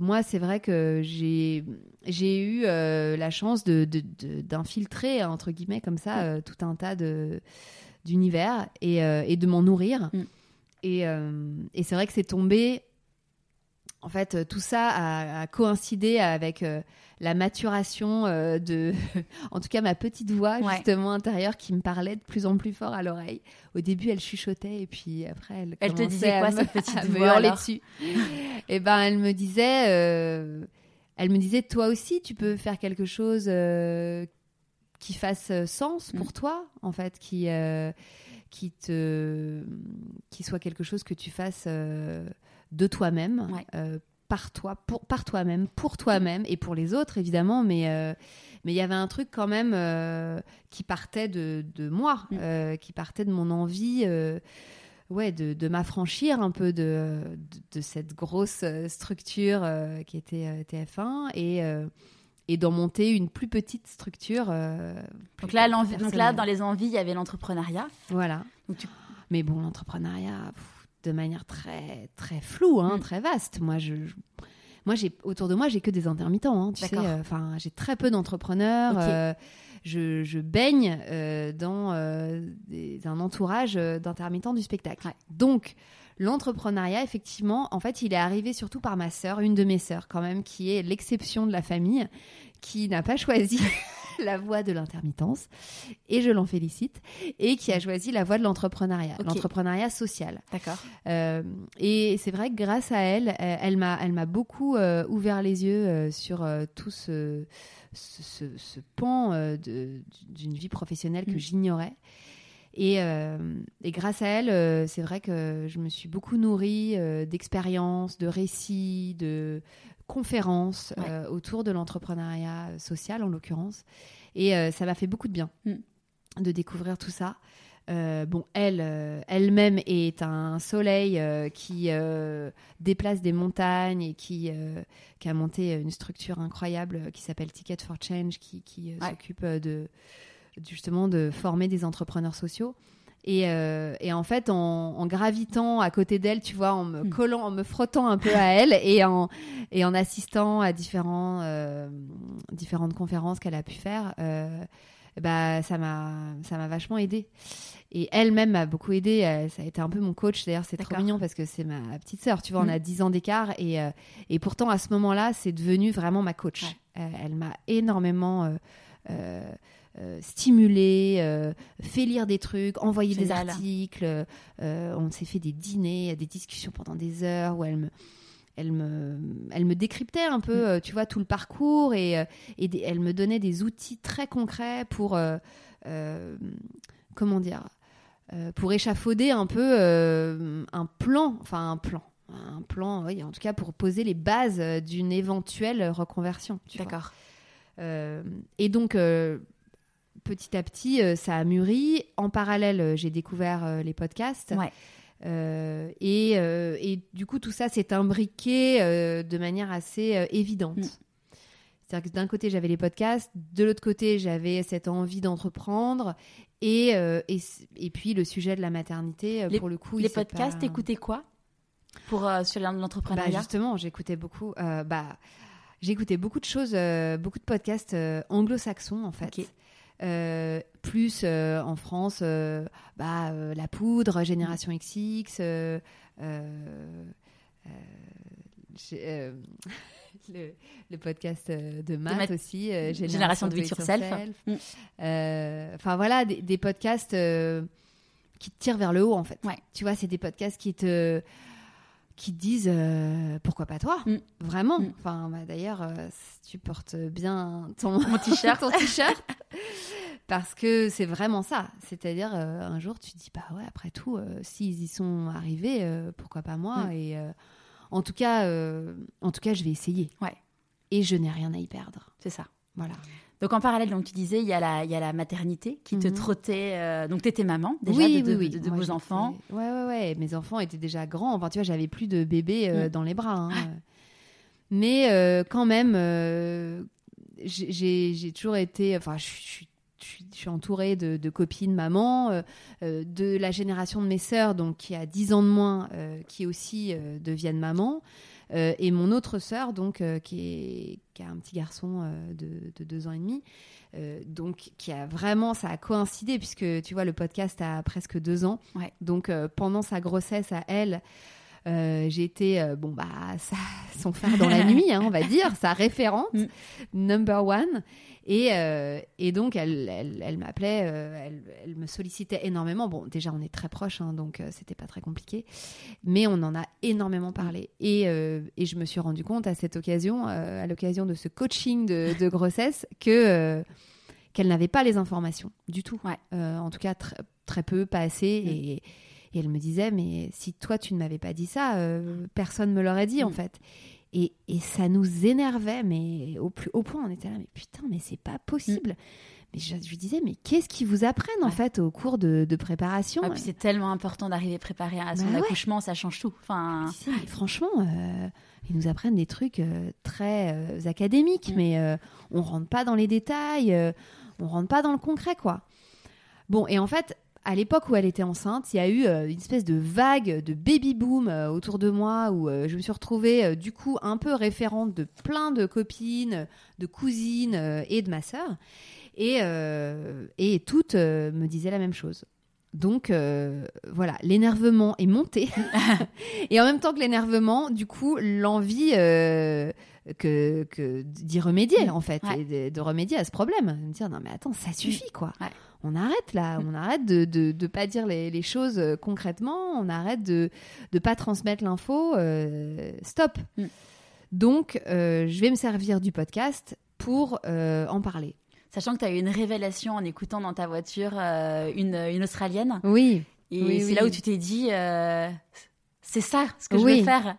moi, c'est vrai que j'ai j'ai eu euh, la chance de de- de- d'infiltrer entre guillemets comme ça euh, tout un tas de d'univers et, euh, et de m'en nourrir. Mm. Et, euh, et c'est vrai que c'est tombé. En fait, euh, tout ça a, a coïncidé avec euh, la maturation euh, de, en tout cas, ma petite voix Ouais. justement intérieure qui me parlait de plus en plus fort à l'oreille. Au début, elle chuchotait et puis après, elle, Elle te commençait disait à quoi, me- cette petite me voix, dessus? Et ben, elle me disait, euh, elle me disait, toi aussi, tu peux faire quelque chose qui fasse sens pour Mm. toi, en fait, qui qui te qui soit quelque chose que tu fasses de toi-même, Ouais. euh, par toi, pour par toi-même, pour toi-même et pour les autres évidemment, mais euh, mais il y avait un truc quand même euh, qui partait de, de moi, Mm. qui partait de mon envie. Ouais, de, de m'affranchir un peu de, de, cette grosse structure qui était euh, TF1 et, et d'en monter une plus petite structure. euh, plus Donc là, donc là, dans les envies, il y avait l'entrepreneuriat. Voilà. Tu- Mais bon, l'entrepreneuriat, de manière très très floue, hein, Mm. très vaste. Moi, je, je- moi, j'ai autour de moi, j'ai que des intermittents. hein, tu sais, euh, enfin, j'ai très peu d'entrepreneurs. Euh, je, je baigne euh, dans des- un entourage d'intermittents du spectacle. Ouais. Donc, l'entrepreneuriat, effectivement, en fait, il est arrivé surtout par ma sœur, une de mes sœurs quand même, qui est l'exception de la famille, qui n'a pas choisi la voie de l'intermittence, et je l'en félicite, et qui a choisi la voie de l'entrepreneuriat, l'entrepreneuriat social. D'accord. Euh, et c'est vrai que grâce à elle, euh, elle m'a, elle m'a beaucoup euh, ouvert les yeux sur tout ce, ce, ce- ce pan de- d'une vie professionnelle que Mm. j'ignorais. Et, euh, et grâce à elle, euh, c'est vrai que je me suis beaucoup nourrie euh, d'expériences, de récits, de conférences Ouais. euh, autour de l'entrepreneuriat social en l'occurrence. Et euh, ça m'a fait beaucoup de bien Mm. de découvrir tout ça. Euh, bon, elle, euh, elle-même est un soleil euh, qui euh, déplace des montagnes et qui, euh, qui a monté une structure incroyable euh, qui s'appelle Ticket for Change, qui, qui, euh, Ouais. s'occupe euh, de justement de former des entrepreneurs sociaux. Et, euh, et en fait, en, en gravitant à côté d'elle, tu vois, en me Mm. collant, en me frottant un peu à elle et en, et en assistant à différents, euh, différentes conférences qu'elle a pu faire, euh, bah, ça m'a ça m'a vachement aidé. Et elle-même m'a beaucoup aidé. euh, Ça a été un peu mon coach. D'ailleurs, c'est trop mignon parce que c'est ma petite sœur. Tu vois, on Mm. a 10 ans d'écart. Et, et pourtant, à ce moment-là, c'est devenu vraiment ma coach. Ouais. Elle m'a énormément euh, euh, stimulé, euh, fait lire des trucs, envoyé des articles. euh, on s'est fait des dîners, des discussions pendant des heures où elle me, elle me, elle me décryptait un peu, Mm. euh, tu vois, tout le parcours et, et des- elle me donnait des outils très concrets pour, comment dire, pour échafauder un peu un plan, enfin un plan, un plan, oui, en tout cas pour poser les bases d'une éventuelle reconversion. D'accord. Euh, et donc, euh, petit à petit, euh, ça a mûri. En parallèle, euh, j'ai découvert euh, les podcasts. Ouais. Euh, et, euh, et du coup, tout ça s'est imbriqué euh, de manière assez évidente. Mm. C'est-à-dire que d'un côté, j'avais les podcasts, de l'autre côté, j'avais cette envie d'entreprendre. Et, et, et puis, le sujet de la maternité, Les- pour le coup, Les podcasts, pas- t'écoutais quoi? Pour sur bah, l'entrepreneuriat? justement, j'écoutais beaucoup. bah, j'écoutais beaucoup de choses, beaucoup de podcasts anglo-saxons en fait. Euh, plus euh, en France, euh, bah, La Poudre, Génération XX, le, le podcast de Matt aussi, euh, Génération de Yourself. Yourself. Mm. Enfin voilà, des, des podcasts qui te tirent vers le haut en fait. Ouais. Tu vois, c'est des podcasts qui te qui disent euh, pourquoi pas toi Mm. Vraiment. Mm. Enfin bah, d'ailleurs, euh, tu portes bien ton t-shirt. ton t-shirt parce que c'est vraiment ça. C'est-à-dire euh, un jour tu te dis bah ouais après tout s'ils y sont arrivés pourquoi pas moi Mm. et en tout cas en tout cas je vais essayer. Ouais. Et je n'ai rien à y perdre. C'est ça. Voilà. Donc en parallèle, donc tu disais, il y a la, il y a la maternité qui te Mhm. trottait. euh, donc tu étais maman déjà oui, de, de- oui, oui. de- de Moi, vos j'étais- enfants. Ouais, ouais, ouais. Mes enfants étaient déjà grands. Enfin, tu vois, j'avais plus de bébés euh, Mm. dans les bras. hein. Mais euh, quand même, j'ai- toujours été. Enfin, je suis. Je suis, je suis entourée de, de copines, mamans, euh, euh, de la génération de mes sœurs, donc qui a 10 ans de moins, euh, qui aussi deviennent mamans, euh, et mon autre sœur, donc euh, qui, est, qui a un petit garçon euh, de, de deux ans et demi, euh, donc qui a vraiment, ça a coïncidé puisque tu vois le podcast a presque deux ans, Ouais. donc euh, pendant sa grossesse à elle. Euh, j'ai été euh, bon bah ça, son phare dans la nuit hein, on va dire sa référente Mm. number one et, euh, et donc elle, elle, elle m'appelait elle, elle me sollicitait énormément bon déjà on est très proches hein, donc c'était pas très compliqué mais on en a énormément parlé et, et je me suis rendu compte à cette occasion à l'occasion de ce coaching de, de grossesse que qu'elle n'avait pas les informations du tout Ouais. En tout cas tr- très peu pas assez Mm. et, et elle me disait mais si toi tu ne m'avais pas dit ça euh, personne me l'aurait dit en Mm. fait et, et ça nous énervait mais au plus haut point on était là mais putain mais c'est pas possible mais je, lui disais mais qu'est-ce qu'ils vous apprennent en Ouais. fait au cours de, de préparation Ah, puis c'est tellement important d'arriver préparé à son Bah ouais. accouchement, ça change tout. Enfin, mais franchement, euh, ils nous apprennent des trucs euh, très euh, académiques, Mm. mais euh, on rentre pas dans les détails, euh, on rentre pas dans le concret, quoi. Bon, et en fait, à l'époque où elle était enceinte, il y a eu euh, une espèce de vague de baby boom euh, autour de moi où euh, je me suis retrouvée du coup un peu référente de plein de copines, de cousines et de ma sœur. Et, et toutes me disaient la même chose. Donc euh, voilà, l'énervement est monté. et en même temps que l'énervement, du coup, l'envie euh, que, que d'y remédier, en fait, Ouais. et de, de remédier à ce problème. De me dire, non mais attends, ça suffit, quoi. Ouais. On arrête là, on arrête de de, de pas dire les, les choses euh, concrètement, on arrête de de pas transmettre l'info. euh, stop. Mm. Donc, je vais me servir du podcast pour en parler. Sachant que tu as eu une révélation en écoutant dans ta voiture euh, une, une Australienne. Oui. Et Oui, c'est oui. là où tu t'es dit, euh, c'est ça ce que je veux faire.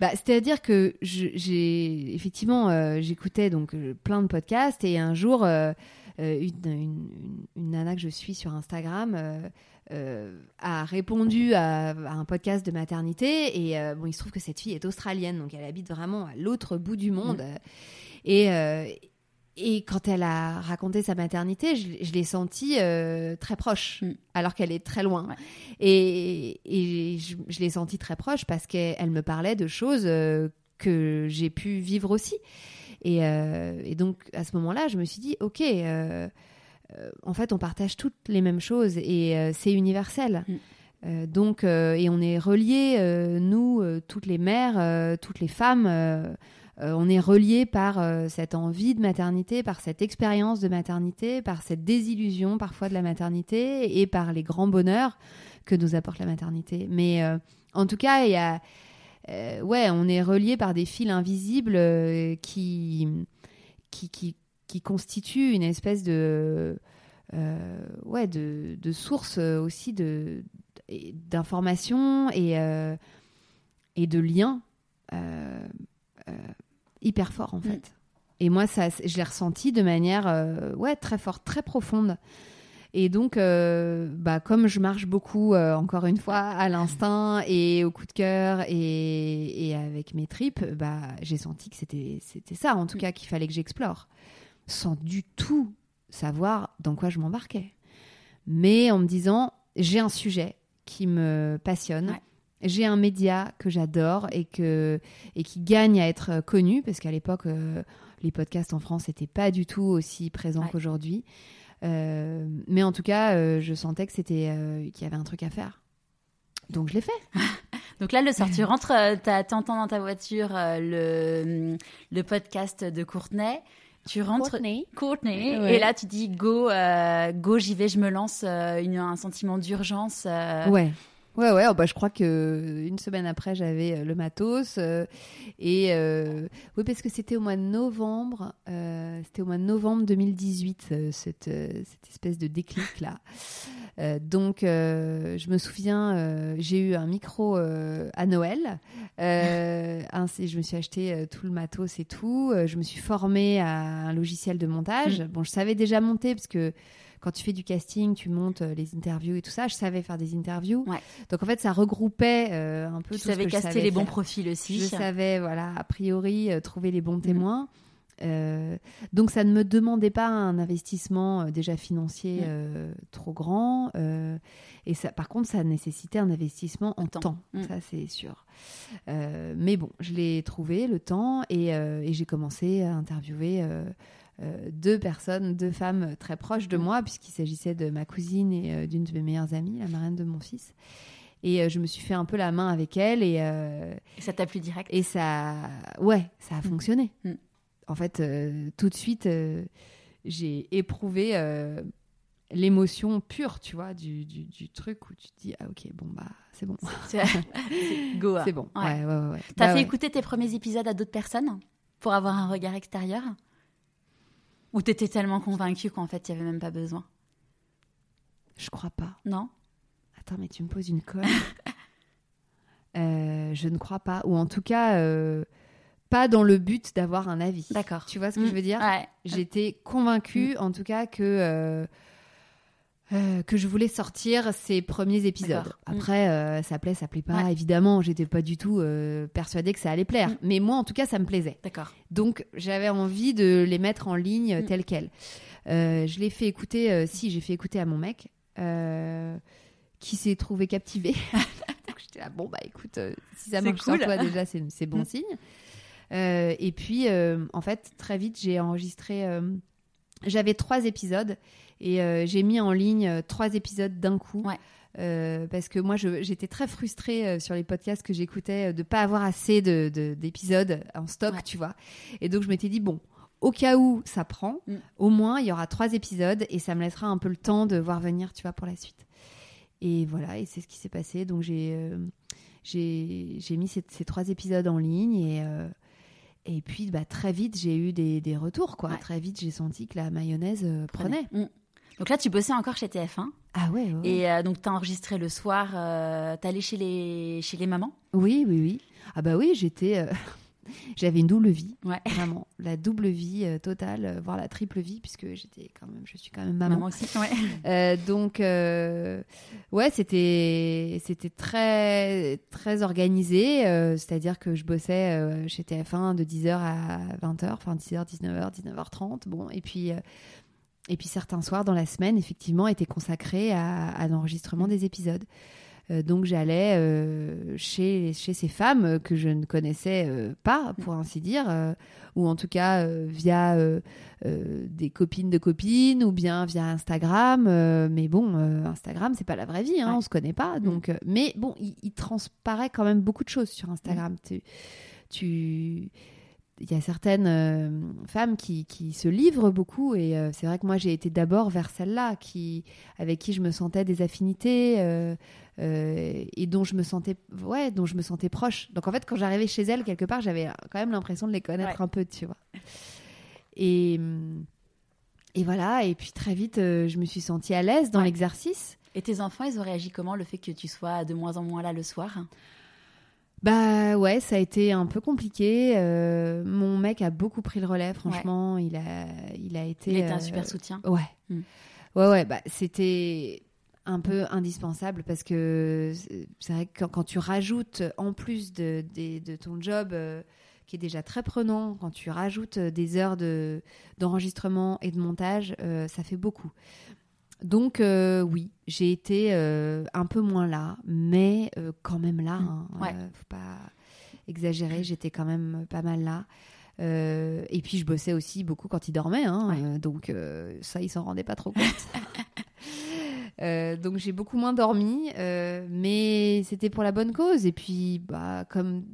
Bah, c'est-à-dire que j'ai effectivement euh, j'écoutais donc euh, plein de podcasts et un jour une, une, une- nana que je suis sur Instagram a répondu à, à un podcast de maternité et bon il se trouve que cette fille est australienne donc elle habite vraiment à l'autre bout du monde et euh, et quand elle a raconté sa maternité, je, je l'ai sentie euh, très proche, Mm. alors qu'elle est très loin. Ouais. Et, et je, je l'ai sentie très proche parce qu'elle elle me parlait de choses euh, que j'ai pu vivre aussi. Et, euh, et donc, à ce moment-là, je me suis dit, OK, en fait, on partage toutes les mêmes choses et c'est universel. Mm. Euh, donc, euh, et on est reliés, euh, nous, toutes les mères, toutes les femmes, euh, on est reliés par euh, cette envie de maternité, par cette expérience de maternité, par cette désillusion parfois de la maternité et par les grands bonheurs que nous apporte la maternité. Mais euh, en tout cas, on est reliés par des fils invisibles qui, constituent une espèce de, source aussi de d'informations et, de liens hyper forts en fait. Et moi, ça, je l'ai ressenti de manière euh, ouais, très forte, très profonde. Et donc, euh, bah, comme je marche beaucoup, euh, encore une fois, à l'instinct et au coup de cœur et, et avec mes tripes, bah, j'ai senti que c'était c'était ça, en tout cas, qu'il fallait que j'explore, sans du tout savoir dans quoi je m'embarquais. Mais en me disant, j'ai un sujet qui me passionne. Ouais. J'ai un média que j'adore et, que, et qui gagne à être connu, parce qu'à l'époque, euh, les podcasts en France n'étaient pas du tout aussi présents Ouais. qu'aujourd'hui. Euh, mais en tout cas, euh, je sentais que c'était euh, qu'il y avait un truc à faire. Donc je l'ai fait. Donc là, le soir, tu rentres, t'as- t'entends dans ta voiture euh, le, le podcast de Courtenay. Tu rentres. Courtney. Ouais. Et là, tu dis go, euh, go, j'y vais, je me lance. euh, une- un sentiment d'urgence. euh, Ouais. Ouais, ouais, oh, bah, je crois que une semaine après, j'avais euh, le matos. euh, et euh, oui, parce que c'était au mois de novembre, euh, c'était au mois de novembre 2018, euh, cette, euh, cette espèce de déclic-là. Euh, donc, euh, je me souviens, euh, j'ai eu un micro euh, à Noël. Euh, je me suis acheté euh, tout le matos et tout. Euh, je me suis formée à un logiciel de montage. Bon, je savais déjà monter parce que quand tu fais du casting, tu montes euh, les interviews et tout ça. Je savais faire des interviews. Ouais. Donc en fait, ça regroupait euh, un peu Tu tout ce savais que je caster savais les bons profils aussi. Je savais, voilà, a priori, euh, trouver les bons Mhm. témoins. Euh, donc ça ne me demandait pas un investissement euh, déjà financier trop grand. et ça, par contre, ça nécessitait un investissement en Temps. temps. Mhm. Ça, c'est sûr. Mais bon, je l'ai trouvé, le temps, et, et j'ai commencé à interviewer deux personnes, deux femmes très proches de moi, puisqu'il s'agissait de ma cousine et euh, d'une de mes meilleures amies, la marraine de mon fils. Et euh, je me suis fait un peu la main avec elle et, euh, Et ça t'a plu direct? et ça, ouais, ça a fonctionné. Mm. En fait, euh, tout de suite, euh, j'ai éprouvé euh, l'émotion pure, tu vois, du, du, du truc où tu te dis, ah ok, bon, bah, c'est bon. C'est go. hein. C'est bon. Ouais. Ouais, ouais, ouais. ouais. T'as Bah fait ouais. écouter tes premiers épisodes à d'autres personnes pour avoir un regard extérieur? Ou t'étais tellement convaincue qu'en fait, il n'y avait même pas besoin Je crois pas. Non? Attends, mais tu me poses une colle. Euh, je ne crois pas. Ou en tout cas, euh, pas dans le but d'avoir un avis. D'accord. Tu vois ce que Mm. je veux dire? Ouais. J'étais convaincue, Mm. en tout cas, que, euh, euh, que je voulais sortir ces premiers épisodes. Mm. Après, euh, ça plaît, ça plaît pas. Ouais. Évidemment, j'étais pas du tout euh, persuadée que ça allait plaire. Mm. Mais moi, en tout cas, ça me plaisait. D'accord. Donc, j'avais envie de les mettre en ligne Mm. telles quelles. Je l'ai fait écouter, si, j'ai fait écouter à mon mec, qui s'est trouvé captivé. Donc, j'étais là, bon, bah écoute, si ça marche cool. sur toi, déjà, c'est bon Mm. signe. Et puis, en fait, très vite, j'ai enregistré j'avais trois épisodes et euh, j'ai mis en ligne euh, trois épisodes d'un coup. Ouais. Euh, parce que moi, j'étais très frustrée euh, sur les podcasts que j'écoutais euh, de pas avoir assez de- de- d'épisodes en stock, Ouais. tu vois. Et donc, je m'étais dit, bon, au cas où ça prend, Mm. au moins, il y aura trois épisodes et ça me laissera un peu le temps de voir venir, tu vois, pour la suite. Et voilà, et c'est ce qui s'est passé. Donc, j'ai j'ai mis ces, ces trois épisodes en ligne et. et puis bah, très vite, j'ai eu des, des retours. Quoi. Ouais. Très vite, j'ai senti que la mayonnaise prenait. Mm. Donc là, tu bossais encore chez TF1. Ah ouais. Et euh, donc, tu as enregistré le soir. Euh, tu allé chez les, chez les mamans? Oui, oui, oui. Ah bah oui, j'étais... euh, J'avais une double vie, Ouais. vraiment. La double vie euh, totale, voire la triple vie, puisque j'étais quand même, je suis quand même maman. aussi. Ouais. Euh, donc, euh, ouais, c'était c'était très très organisé. C'est-à-dire que je bossais chez TF1 de 10h à 20h, enfin 10h, 19h, 19h30. Bon, et puis et puis certains soirs dans la semaine, effectivement, étaient consacrés à, à l'enregistrement des épisodes. Euh, donc j'allais euh, chez, chez ces femmes que je ne connaissais euh, pas, pour ainsi dire, ou en tout cas via des copines de copines, ou bien via Instagram. mais bon, Instagram, c'est pas la vraie vie, hein, Ouais. on se connaît pas. Donc, euh, mais bon, il, il transparaît quand même beaucoup de choses sur Instagram. Tu, tu- il y a certaines euh, femmes qui, qui se livrent beaucoup et euh, c'est vrai que moi j'ai été d'abord vers celle-là qui avec qui je me sentais des affinités euh, et dont je me sentais ouais dont je me sentais proche donc en fait quand j'arrivais chez elle quelque part j'avais quand même l'impression de les connaître Ouais. un peu tu vois et et voilà et puis très vite je me suis sentie à l'aise dans Ouais. l'exercice Et tes enfants, ils ont réagi comment le fait que tu sois de moins en moins là le soir? Bah ouais, ça a été un peu compliqué. Euh, mon mec a beaucoup pris le relais, franchement. Il, a, il a été. Il a été un euh, super soutien. Ouais. Mm. Ouais, ouais, bah c'était un peu indispensable parce que c'est- vrai que quand, quand tu rajoutes en plus de, ton job euh, qui est déjà très prenant, quand tu rajoutes euh, des heures de- d'enregistrement et de montage, euh, ça fait beaucoup. Donc euh, oui, j'ai été euh, un peu moins là, mais euh, quand même là. hein. Ouais. Faut pas exagérer, j'étais quand même pas mal là. Et puis je bossais aussi beaucoup quand il dormait, hein, Ouais. donc ça il s'en rendait pas trop compte. Donc j'ai beaucoup moins dormi, mais c'était pour la bonne cause. Et puis, bah, comme,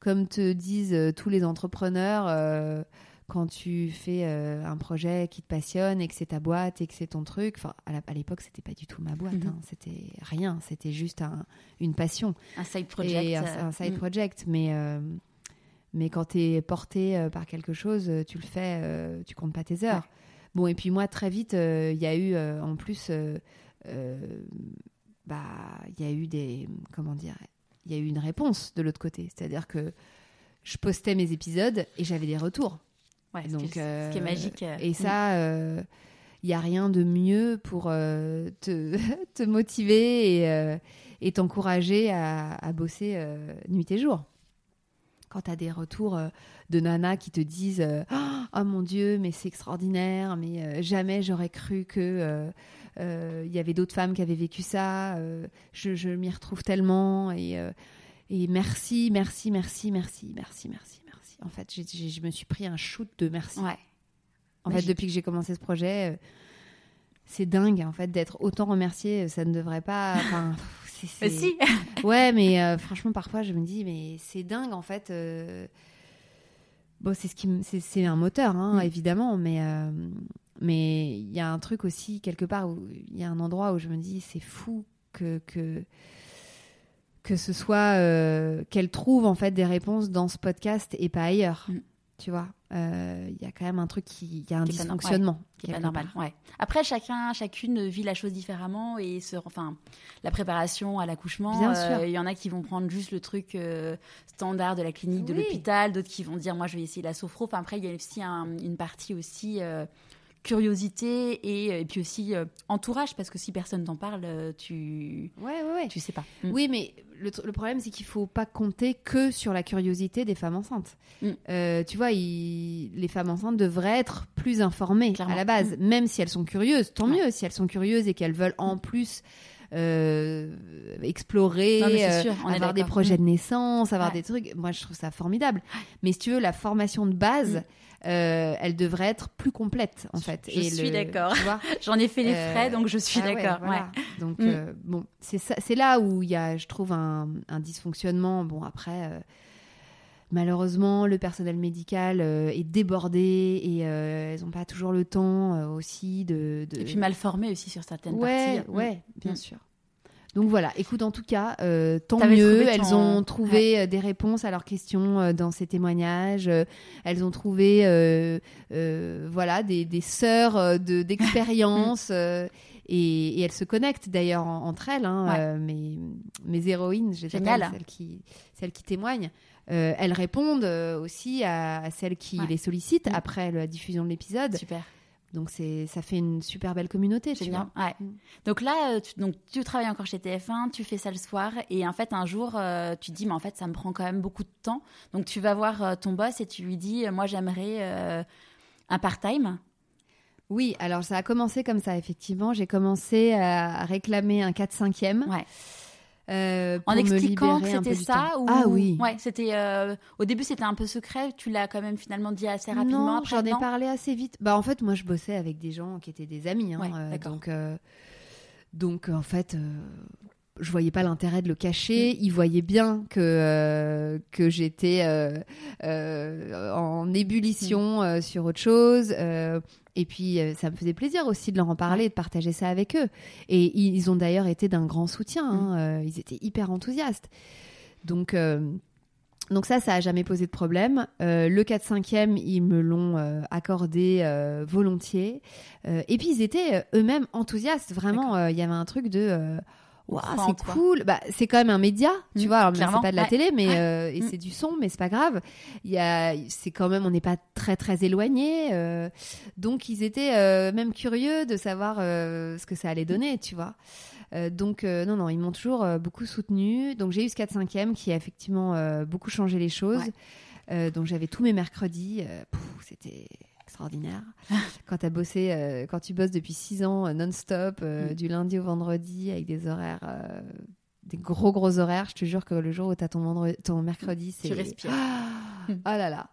comme te disent tous les entrepreneurs, quand tu fais euh, un projet qui te passionne et que c'est ta boîte et que c'est ton truc, enfin, à l'époque, c'était pas du tout ma boîte, Mhm. hein, c'était rien, c'était juste un- une passion Un side project. et un, euh, un side mm. project. Mais, euh, mais quand tu es porté par quelque chose, tu le fais, euh, tu comptes pas tes heures. Ouais. Bon, et puis moi, très vite, il y a eu en plus, bah, il y a eu des, comment dire, il y a eu une réponse de l'autre côté. C'est-à-dire que je postais mes épisodes et j'avais des retours. Ouais, ce, Donc, qui, est- ce qui est euh, magique. euh, Et mm. ça, euh, il n'y a rien de mieux pour euh, te, te motiver et, euh, et t'encourager à, à bosser euh, nuit et jour. Quand tu as des retours euh, de nanas qui te disent euh, Oh mon Dieu, mais c'est extraordinaire, mais euh, jamais j'aurais cru que euh, euh, il y avait d'autres femmes qui avaient vécu ça, euh, je, je m'y retrouve tellement et, euh, et merci, merci, merci, merci, merci, merci, merci. En fait, je me suis pris un shoot de merci. Ouais. En fait, depuis que j'ai commencé ce projet, euh, c'est dingue en fait d'être autant remercié. Ça ne devrait pas. Mais c'est- si Ouais, mais euh, franchement, parfois, je me dis, mais c'est dingue en fait. euh, Bon, c'est ce qui, c'est, un moteur, hein, Mm. évidemment, mais euh, mais il y a un truc aussi quelque part où il y a un endroit où je me dis, c'est fou que que que ce soit euh, qu'elle trouve en fait des réponses dans ce podcast et pas ailleurs. Mm. Tu vois, Euh, il y a quand même un truc qui, il y a un Qui dysfonctionnement. qui est pas normal. Ouais. Après, chacun, chacune vit la chose différemment et se, enfin, la préparation à l'accouchement. Bien euh, sûr. Il y en a qui vont prendre juste le truc standard de la clinique, de Oui. l'hôpital. D'autres qui vont dire, moi, je vais essayer la sophro. Enfin, après, il y a aussi un- une partie aussi curiosité et, et puis aussi euh, entourage parce que si personne t'en parle, tu, Ouais, ouais, ouais. tu sais pas. Mm. Oui, mais le, problème, c'est qu'il faut pas compter que sur la curiosité des femmes enceintes. Mm. Euh, tu vois, il- les femmes enceintes devraient être plus informées Clairement. à la base, même si elles sont curieuses. Tant Ouais. mieux si elles sont curieuses et qu'elles veulent en plus euh, explorer, Non, euh, sûr, on est avoir des projets Mm. de naissance, avoir Ouais. des trucs. Moi, je trouve ça formidable. Mais si tu veux, la formation de base, Mm. Euh, elle devrait être plus complète, en fait. Je suis d'accord. J'en ai fait les Euh, frais, donc je suis ah ouais, d'accord. Donc, Mm. euh, bon, c'est là où il y a, je trouve, un, un dysfonctionnement. Bon, après, malheureusement, le personnel médical est débordé et elles n'ont pas toujours le temps aussi de, de- Et puis mal formé aussi sur certaines ouais, parties. ouais, bien Mm. sûr. Donc voilà, écoute, en tout cas, euh, tant T'avais mieux. Elles ton- ont trouvé euh, des réponses à leurs questions euh, dans ces témoignages. Elles ont trouvé, voilà, des, des sœurs de d'expérience. et, et elles se connectent d'ailleurs en- entre elles. Hein, Ouais. euh, mes, mes héroïnes, je Génial. celles qui, celles qui témoignent. euh, elles répondent aussi à, à celles qui Ouais. les sollicitent Mm. après la diffusion de l'épisode. Super. Donc c'est ça fait une super belle communauté. vois. Ouais. Mm. Donc là, euh, tu, donc, tu travailles encore chez TF1, tu fais ça le soir, et en fait, un jour, euh, tu te dis, mais en fait, ça me prend quand même beaucoup de temps. Donc tu vas voir euh, ton boss et tu lui dis, moi, j'aimerais euh, un part-time. Oui, alors ça a commencé comme ça, effectivement. J'ai commencé à réclamer un 4-5e. Ouais. Euh, En expliquant que libérer un peu c'était ça ou... Ah oui. Ouais, c'était. euh, Au début, c'était un peu secret. Tu l'as quand même finalement dit assez rapidement. Non, j'en ai parlé assez vite. Bah en fait, moi je bossais avec des gens qui étaient des amis. hein, Ouais, euh, d'accord. donc, euh, donc en fait, euh, je voyais pas l'intérêt de le cacher. Mm. Ils voyaient bien que euh, que j'étais euh, euh, en ébullition Mm. sur autre chose. et puis, ça me faisait plaisir aussi de leur en parler, de partager ça avec eux. Et ils ont d'ailleurs été d'un grand soutien. Mm. hein, ils étaient hyper enthousiastes. Donc, donc ça, ça a jamais posé de problème. Euh, le 4-5e, ils me l'ont euh, accordé euh, volontiers. Et puis, ils étaient eux-mêmes enthousiastes. Vraiment, il y avait un truc de... en c'est cool. Bah, c'est quand même un média, tu Mm, vois. Alors, c'est pas de la ouais. télé, mais Ouais. euh, et Mm. c'est du son, mais c'est pas grave. Il y a, c'est quand même, on n'est pas très très éloigné. euh, donc, ils étaient euh, même curieux de savoir ce que ça allait donner, tu vois. Donc, non, non, ils m'ont toujours beaucoup soutenu. Donc, j'ai eu ce 4-5e qui a effectivement beaucoup changé les choses. Ouais. Donc, j'avais tous mes mercredis. C'était extraordinaire. quand, as bossé, euh, quand tu bosses depuis 6 ans euh, non-stop, euh, Mm. du lundi au vendredi, avec des horaires. des gros gros horaires, je te jure que le jour où tu as ton, vendredi, ton mercredi, c'est. Tu respires. Ah, Mm. ah là là.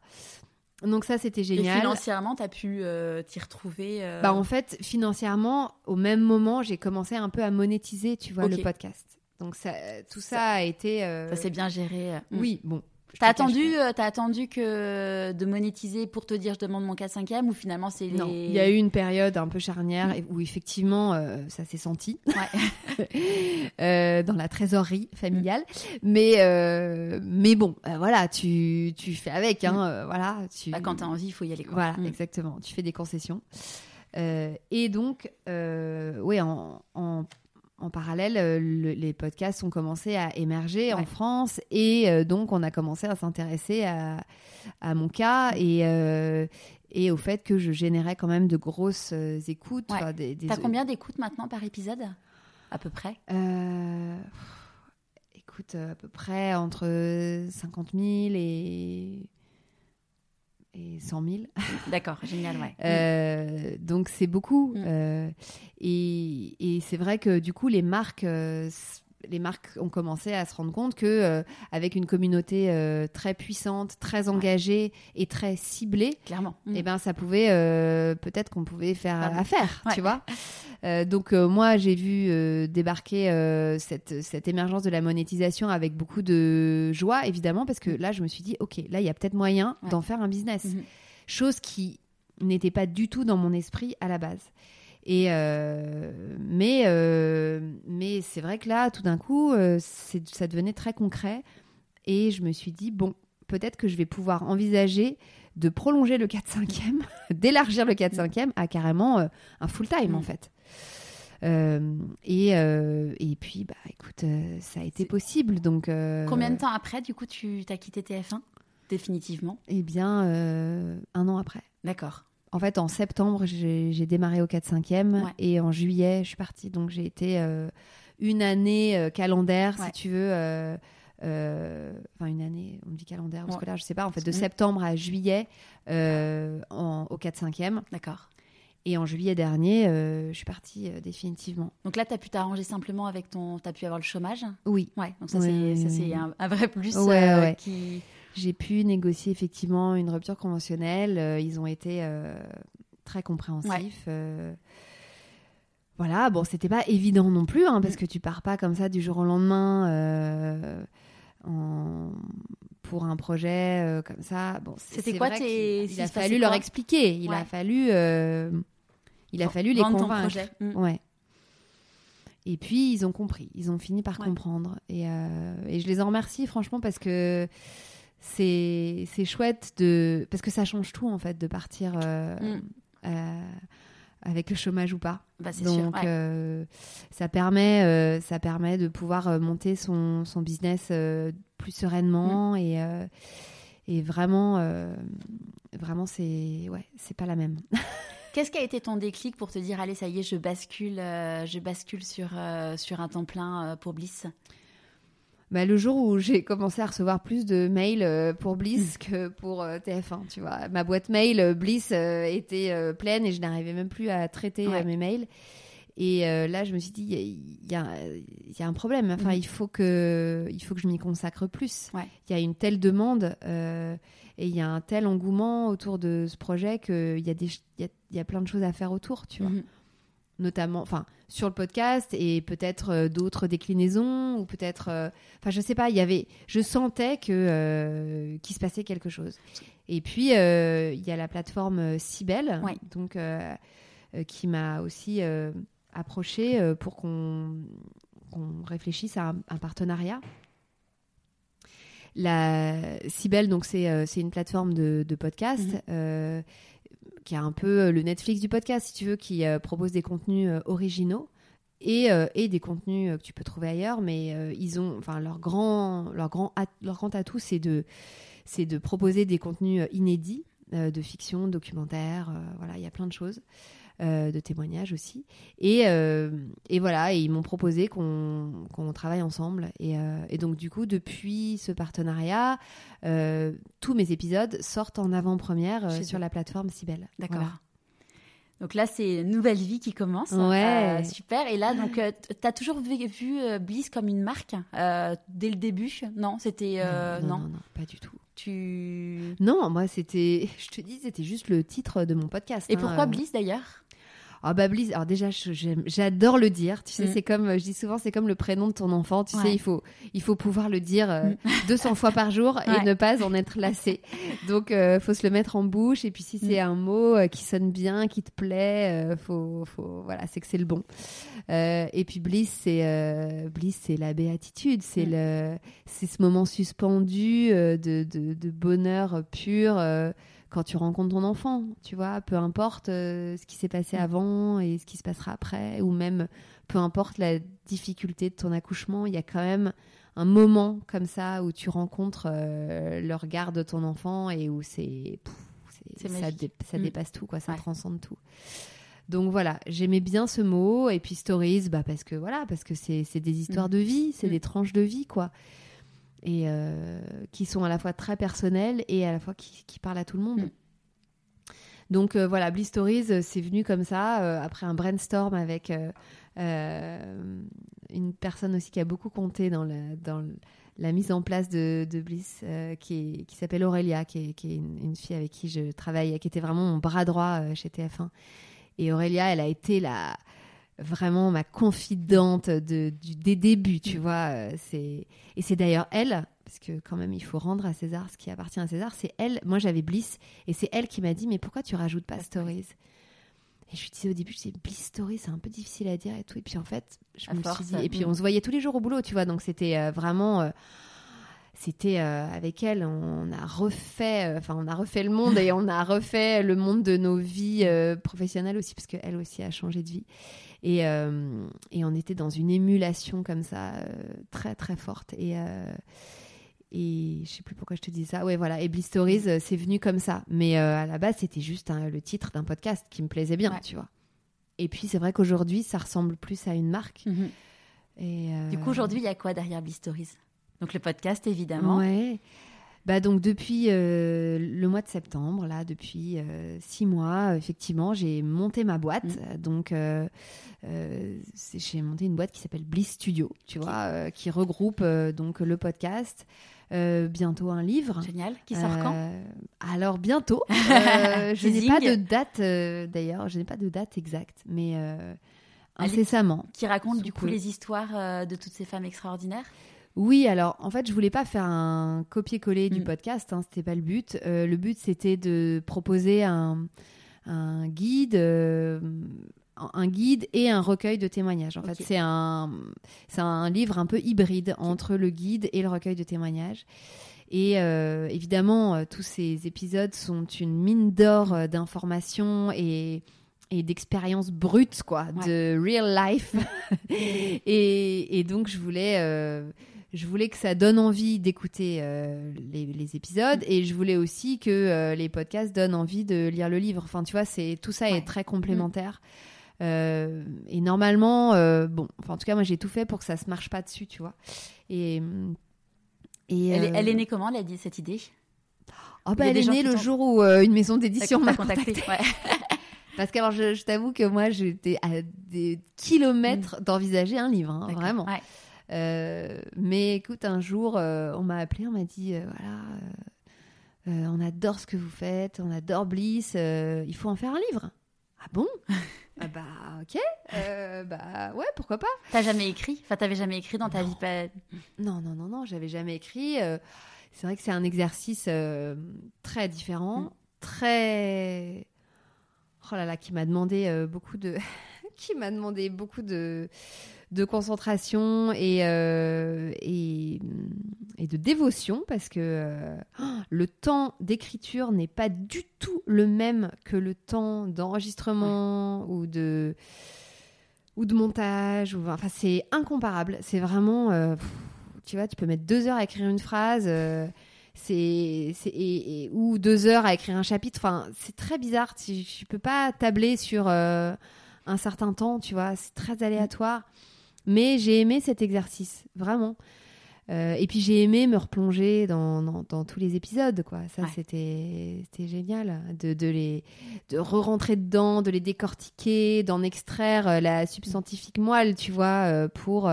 Donc ça, c'était Et génial. financièrement, tu as pu t'y retrouver. Bah en fait, financièrement, au même moment, j'ai commencé un peu à monétiser, tu vois, le podcast. Donc ça, tout ça, Ça- a été. Ça s'est bien géré. euh. Oui, bon. T'as attendu, euh, t'as attendu que de monétiser pour te dire je demande mon 4-5e ou finalement c'est pas. Non, les... il y a eu une période un peu charnière où effectivement euh, ça s'est senti Ouais. Euh, dans la trésorerie familiale. Mais euh, mais bon, euh, voilà, tu tu fais avec, hein, euh, voilà. Tu... Bah, quand t'as envie, il faut y aller. Quoi. Voilà, Mm. exactement. Tu fais des concessions. Euh, et donc, euh, ouais, en, en, en parallèle, euh, le- les podcasts ont commencé à émerger en. France et euh, donc on a commencé à s'intéresser à, à mon cas et, euh, et au fait que je générais quand même de grosses écoutes. Ouais. enfin, des, des- T'as combien d'écoutes maintenant par épisode À peu près? Euh, Écoute, à peu près entre 50 000 et, et 100 000. D'accord, génial, ouais. Euh, donc c'est beaucoup. Mm. Euh, et et c'est vrai que du coup les marques, euh, les marques ont commencé à se rendre compte que euh, avec une communauté euh, très puissante, très engagée et très ciblée, Clairement. Mm. eh ben ça pouvait euh, peut-être qu'on pouvait faire Pardon. affaire, Ouais. tu vois. Donc moi j'ai vu débarquer cette, cette émergence de la monétisation avec beaucoup de joie évidemment parce que là je me suis dit ok là il y a peut-être moyen Ouais. d'en faire un business, Mhm. chose qui n'était pas du tout dans mon esprit à la base. Et euh, mais euh, mais c'est vrai que là tout d'un coup euh, ça devenait très concret et je me suis dit bon peut-être que je vais pouvoir envisager de prolonger le 4-5e, d'élargir le 4-5e à carrément un full-time Mm. en fait. Euh, et, euh, et puis, bah, écoute, euh, ça a été possible. Donc, Combien de temps après, du coup, tu t'as quitté TF1 Définitivement? Eh bien, un an après. D'accord. En fait, en septembre, j'ai démarré au 4-5e Ouais. et en juillet, je suis partie. Donc, j'ai été euh, une année euh, calendaire, Ouais. si tu veux. euh, euh, Enfin, une année, on me dit calendaire ou Ouais. scolaire, je sais pas. En fait, de Mm. septembre à juillet en- au 4-5e. D'accord. Et en juillet dernier, je suis partie définitivement. Donc là, tu as pu t'arranger simplement avec ton. Tu as pu avoir le chômage? Oui. Ouais, donc ça, c'est un, un vrai plus Ouais, ouais. qui. J'ai pu négocier effectivement une rupture conventionnelle. Euh, ils ont été euh, très compréhensifs. Euh, voilà, bon, c'était pas évident non plus, hein, parce Mm. que tu pars pas comme ça du jour au lendemain euh, en- pour un projet comme ça. Bon, C'était quoi tes- il Il a fallu leur expliquer. Il Ouais. a fallu, il a fallu les ton convaincre. projet. Mm. Ouais. Et puis ils ont compris, ils ont fini par Ouais. comprendre. Et, euh, et je les en remercie franchement parce que c'est c'est chouette de parce que ça change tout en fait de partir euh, Mm. euh, avec le chômage ou pas. Bah, Donc sûr. ouais. euh, ça permet ça permet de pouvoir monter son, son business plus sereinement et euh, et vraiment vraiment c'est ouais c'est pas la même. Qu'est-ce qui a été ton déclic pour te dire allez ça y est je bascule je bascule sur sur un temps plein pour Bliss? Bah, le jour où j'ai commencé à recevoir plus de mails euh, pour Mm. Bliss que pour euh, TF1, tu vois. Ma boîte mail euh, Bliss était pleine et je n'arrivais même plus à traiter Ouais. mes mails. Et euh, là, je me suis dit, il y a- y, y un problème. Enfin, Mhm. il, faut que, il faut que je m'y consacre plus. Ouais. Il y a une telle demande euh, et il y a un tel engouement autour de ce projet qu'il y, a des y, a, y a plein de choses à faire autour, tu vois Mhm. Notamment enfin sur le podcast et peut-être euh, d'autres déclinaisons ou peut-être euh, enfin je sais pas il y avait je sentais que euh, qu'il se passait quelque chose et puis euh, il y a la plateforme euh, Cybelle Ouais. donc euh, euh, qui m'a aussi euh, approché euh, pour qu'on qu'on réfléchisse à un, un partenariat la Cybelle donc c'est euh, c'est une plateforme de, de podcast Mhm. euh, qui a un peu euh, le Netflix du podcast, si tu veux, qui euh, propose des contenus euh, originaux et, et des contenus que tu peux trouver ailleurs. Mais ils ont, enfin, leur grand, leur grand, leur grand atout, c'est de, c'est de proposer des contenus inédits, de fiction, documentaire, voilà, il y a plein de choses. Euh, de témoignages aussi et, euh, et voilà et ils m'ont proposé qu'on qu'on travaille ensemble et, euh, et donc du coup depuis ce partenariat euh, tous mes épisodes sortent en avant-première euh, sur la plateforme Cybelle. D'accord. Voilà. Donc là, c'est une nouvelle vie qui commence. Ouais. Euh, super. Et là, donc, tu as toujours vu, vu, euh, Bliss comme une marque euh, dès le début? Non, c'était. euh, non, non, non, non, pas du tout. Tu. Non, moi c'était, je te dis, c'était juste le titre de mon podcast. Et hein, pourquoi euh. Bliss d'ailleurs? Ah bah Bliss, alors déjà j'adore le dire, tu sais Mm. c'est comme je dis souvent c'est comme le prénom de ton enfant, tu Ouais. sais il faut il faut pouvoir le dire euh, 200 fois par jour et Ouais. ne pas en être lassé. Donc euh, faut se le mettre en bouche et puis si c'est un mot euh, qui sonne bien, qui te plaît, euh, faut faut voilà, c'est que c'est le bon. Euh, et puis Bliss c'est euh, Bliss c'est la béatitude, c'est Mm. le c'est ce moment suspendu euh, de, de, de bonheur pur euh, quand tu rencontres ton enfant, tu vois, peu importe euh, ce qui s'est passé Mm. avant et ce qui se passera après, ou même peu importe la difficulté de ton accouchement, il y a quand même un moment comme ça où tu rencontres euh, le regard de ton enfant et où c'est ça, dé- ça Mm. dépasse tout, quoi, ça Ouais. transcende tout. Donc voilà, j'aimais bien ce mot et puis stories, bah parce que voilà, parce que c'est des histoires Mm. de vie, c'est des tranches de vie, quoi et euh, qui sont à la fois très personnelles et à la fois qui, qui parlent à tout le monde. Mm. Donc euh, voilà, Bliss Stories, euh, c'est venu comme ça, euh, après un brainstorm avec une personne aussi qui a beaucoup compté dans, la- dans le- la mise en place de, de Bliss, qui, est- qui s'appelle Aurélia, qui est, qui est une, une fille avec qui je travaille, qui était vraiment mon bras droit chez TF1. Et Aurélia, elle a été la, vraiment ma confidente de, du, des débuts, tu vois. euh, C'est, et c'est d'ailleurs elle, parce que quand même, il faut rendre à César ce qui appartient à César, c'est elle, moi j'avais Bliss, et c'est elle qui m'a dit, mais pourquoi tu rajoutes pas Stories et je lui disais au début, je disais, Bliss Story, c'est un peu difficile à dire et tout. Et puis en fait, je À me force, suis dit, et puis mm. on se voyait tous les jours au boulot, tu vois. Donc c'était euh, vraiment, euh, c'était euh, avec elle, on a refait, euh, enfin on a refait le monde et on a refait le monde de nos vies euh, professionnelles aussi, parce qu'elle aussi a changé de vie. Et, et on était dans une émulation comme ça, très très forte. Et, et je sais plus pourquoi je te dis ça. Ouais, voilà. Et Bliss Stories, euh, c'est venu comme ça. Mais à la base, c'était juste hein, le titre d'un podcast qui me plaisait bien, Ouais. tu vois. Et puis, c'est vrai qu'aujourd'hui, ça ressemble plus à une marque. Mhm. Et, Du coup, aujourd'hui, il y a quoi derrière Bliss Stories? Donc le podcast, évidemment. Ouais. Bah donc depuis euh, le mois de septembre, là, depuis euh, six mois, effectivement, j'ai monté ma boîte. Mm. Donc euh, j'ai monté une boîte qui s'appelle Bliss Studio, tu vois, qui regroupe donc le podcast, bientôt un livre. Génial. Qui sort quand Alors bientôt. Je n'ai pas de date d'ailleurs, je n'ai pas de date exacte, mais incessamment. Qui raconte du coup les histoires de toutes ces femmes extraordinaires? Oui, alors en fait, je voulais pas faire un copier-coller du Mm. podcast, hein, c'était pas le but. Euh, le but, c'était de proposer un, un guide. euh, un guide et un recueil de témoignages. En fait, c'est un, c'est un livre un peu hybride entre le guide et le recueil de témoignages. Et euh, évidemment, tous ces épisodes sont une mine d'or d'informations et, et d'expériences brutes, quoi, de real life. et, et donc, je voulais, euh, je voulais que ça donne envie d'écouter euh, les, les épisodes et je voulais aussi que euh, les podcasts donnent envie de lire le livre. Enfin, tu vois, c'est tout ça Ouais. est très complémentaire. Euh, et normalement, bon, enfin, en tout cas, moi, j'ai tout fait pour que ça se marche pas dessus, tu vois. Et, et elle, est, elle est née comment, elle a dit cette idée? Oh, bah, elle est née le jour où une maison d'édition m'a contacté. contacté. Ouais. Parce que alors, je, je t'avoue que moi, j'étais à des kilomètres d'envisager un livre, hein, vraiment. Ouais. Euh, mais écoute, un jour, euh, on m'a appelé, on m'a dit, euh, voilà, on adore ce que vous faites, on adore Bliss, il faut en faire un livre. Ah bon? Ah Bah ok, Euh, bah ouais, pourquoi pas T'as jamais écrit? Enfin, t'avais jamais écrit dans ta Non. vie pas... Non, non, non, non, j'avais jamais écrit. euh, c'est vrai que c'est un exercice euh, très différent, Mm. très. Oh là là, qui m'a demandé beaucoup de. qui m'a demandé beaucoup de, de concentration et, euh, et, et de dévotion parce que euh, oh, le temps d'écriture n'est pas du tout le même que le temps d'enregistrement ou de ou de montage ou enfin c'est incomparable. C'est vraiment euh, pff, tu vois tu peux mettre deux heures à écrire une phrase c'est c'est- et- et- ou deux heures à écrire un chapitre. Enfin c'est très bizarre. Tu, tu peux pas tabler sur un certain temps tu vois. C'est très aléatoire mais j'ai aimé cet exercice vraiment. Euh, et puis j'ai aimé me replonger dans, dans, dans tous les épisodes quoi. Ça Ouais. c'était c'était génial de, de les de re-rentrer dedans de les décortiquer d'en extraire euh, la substantifique moelle tu vois euh, pour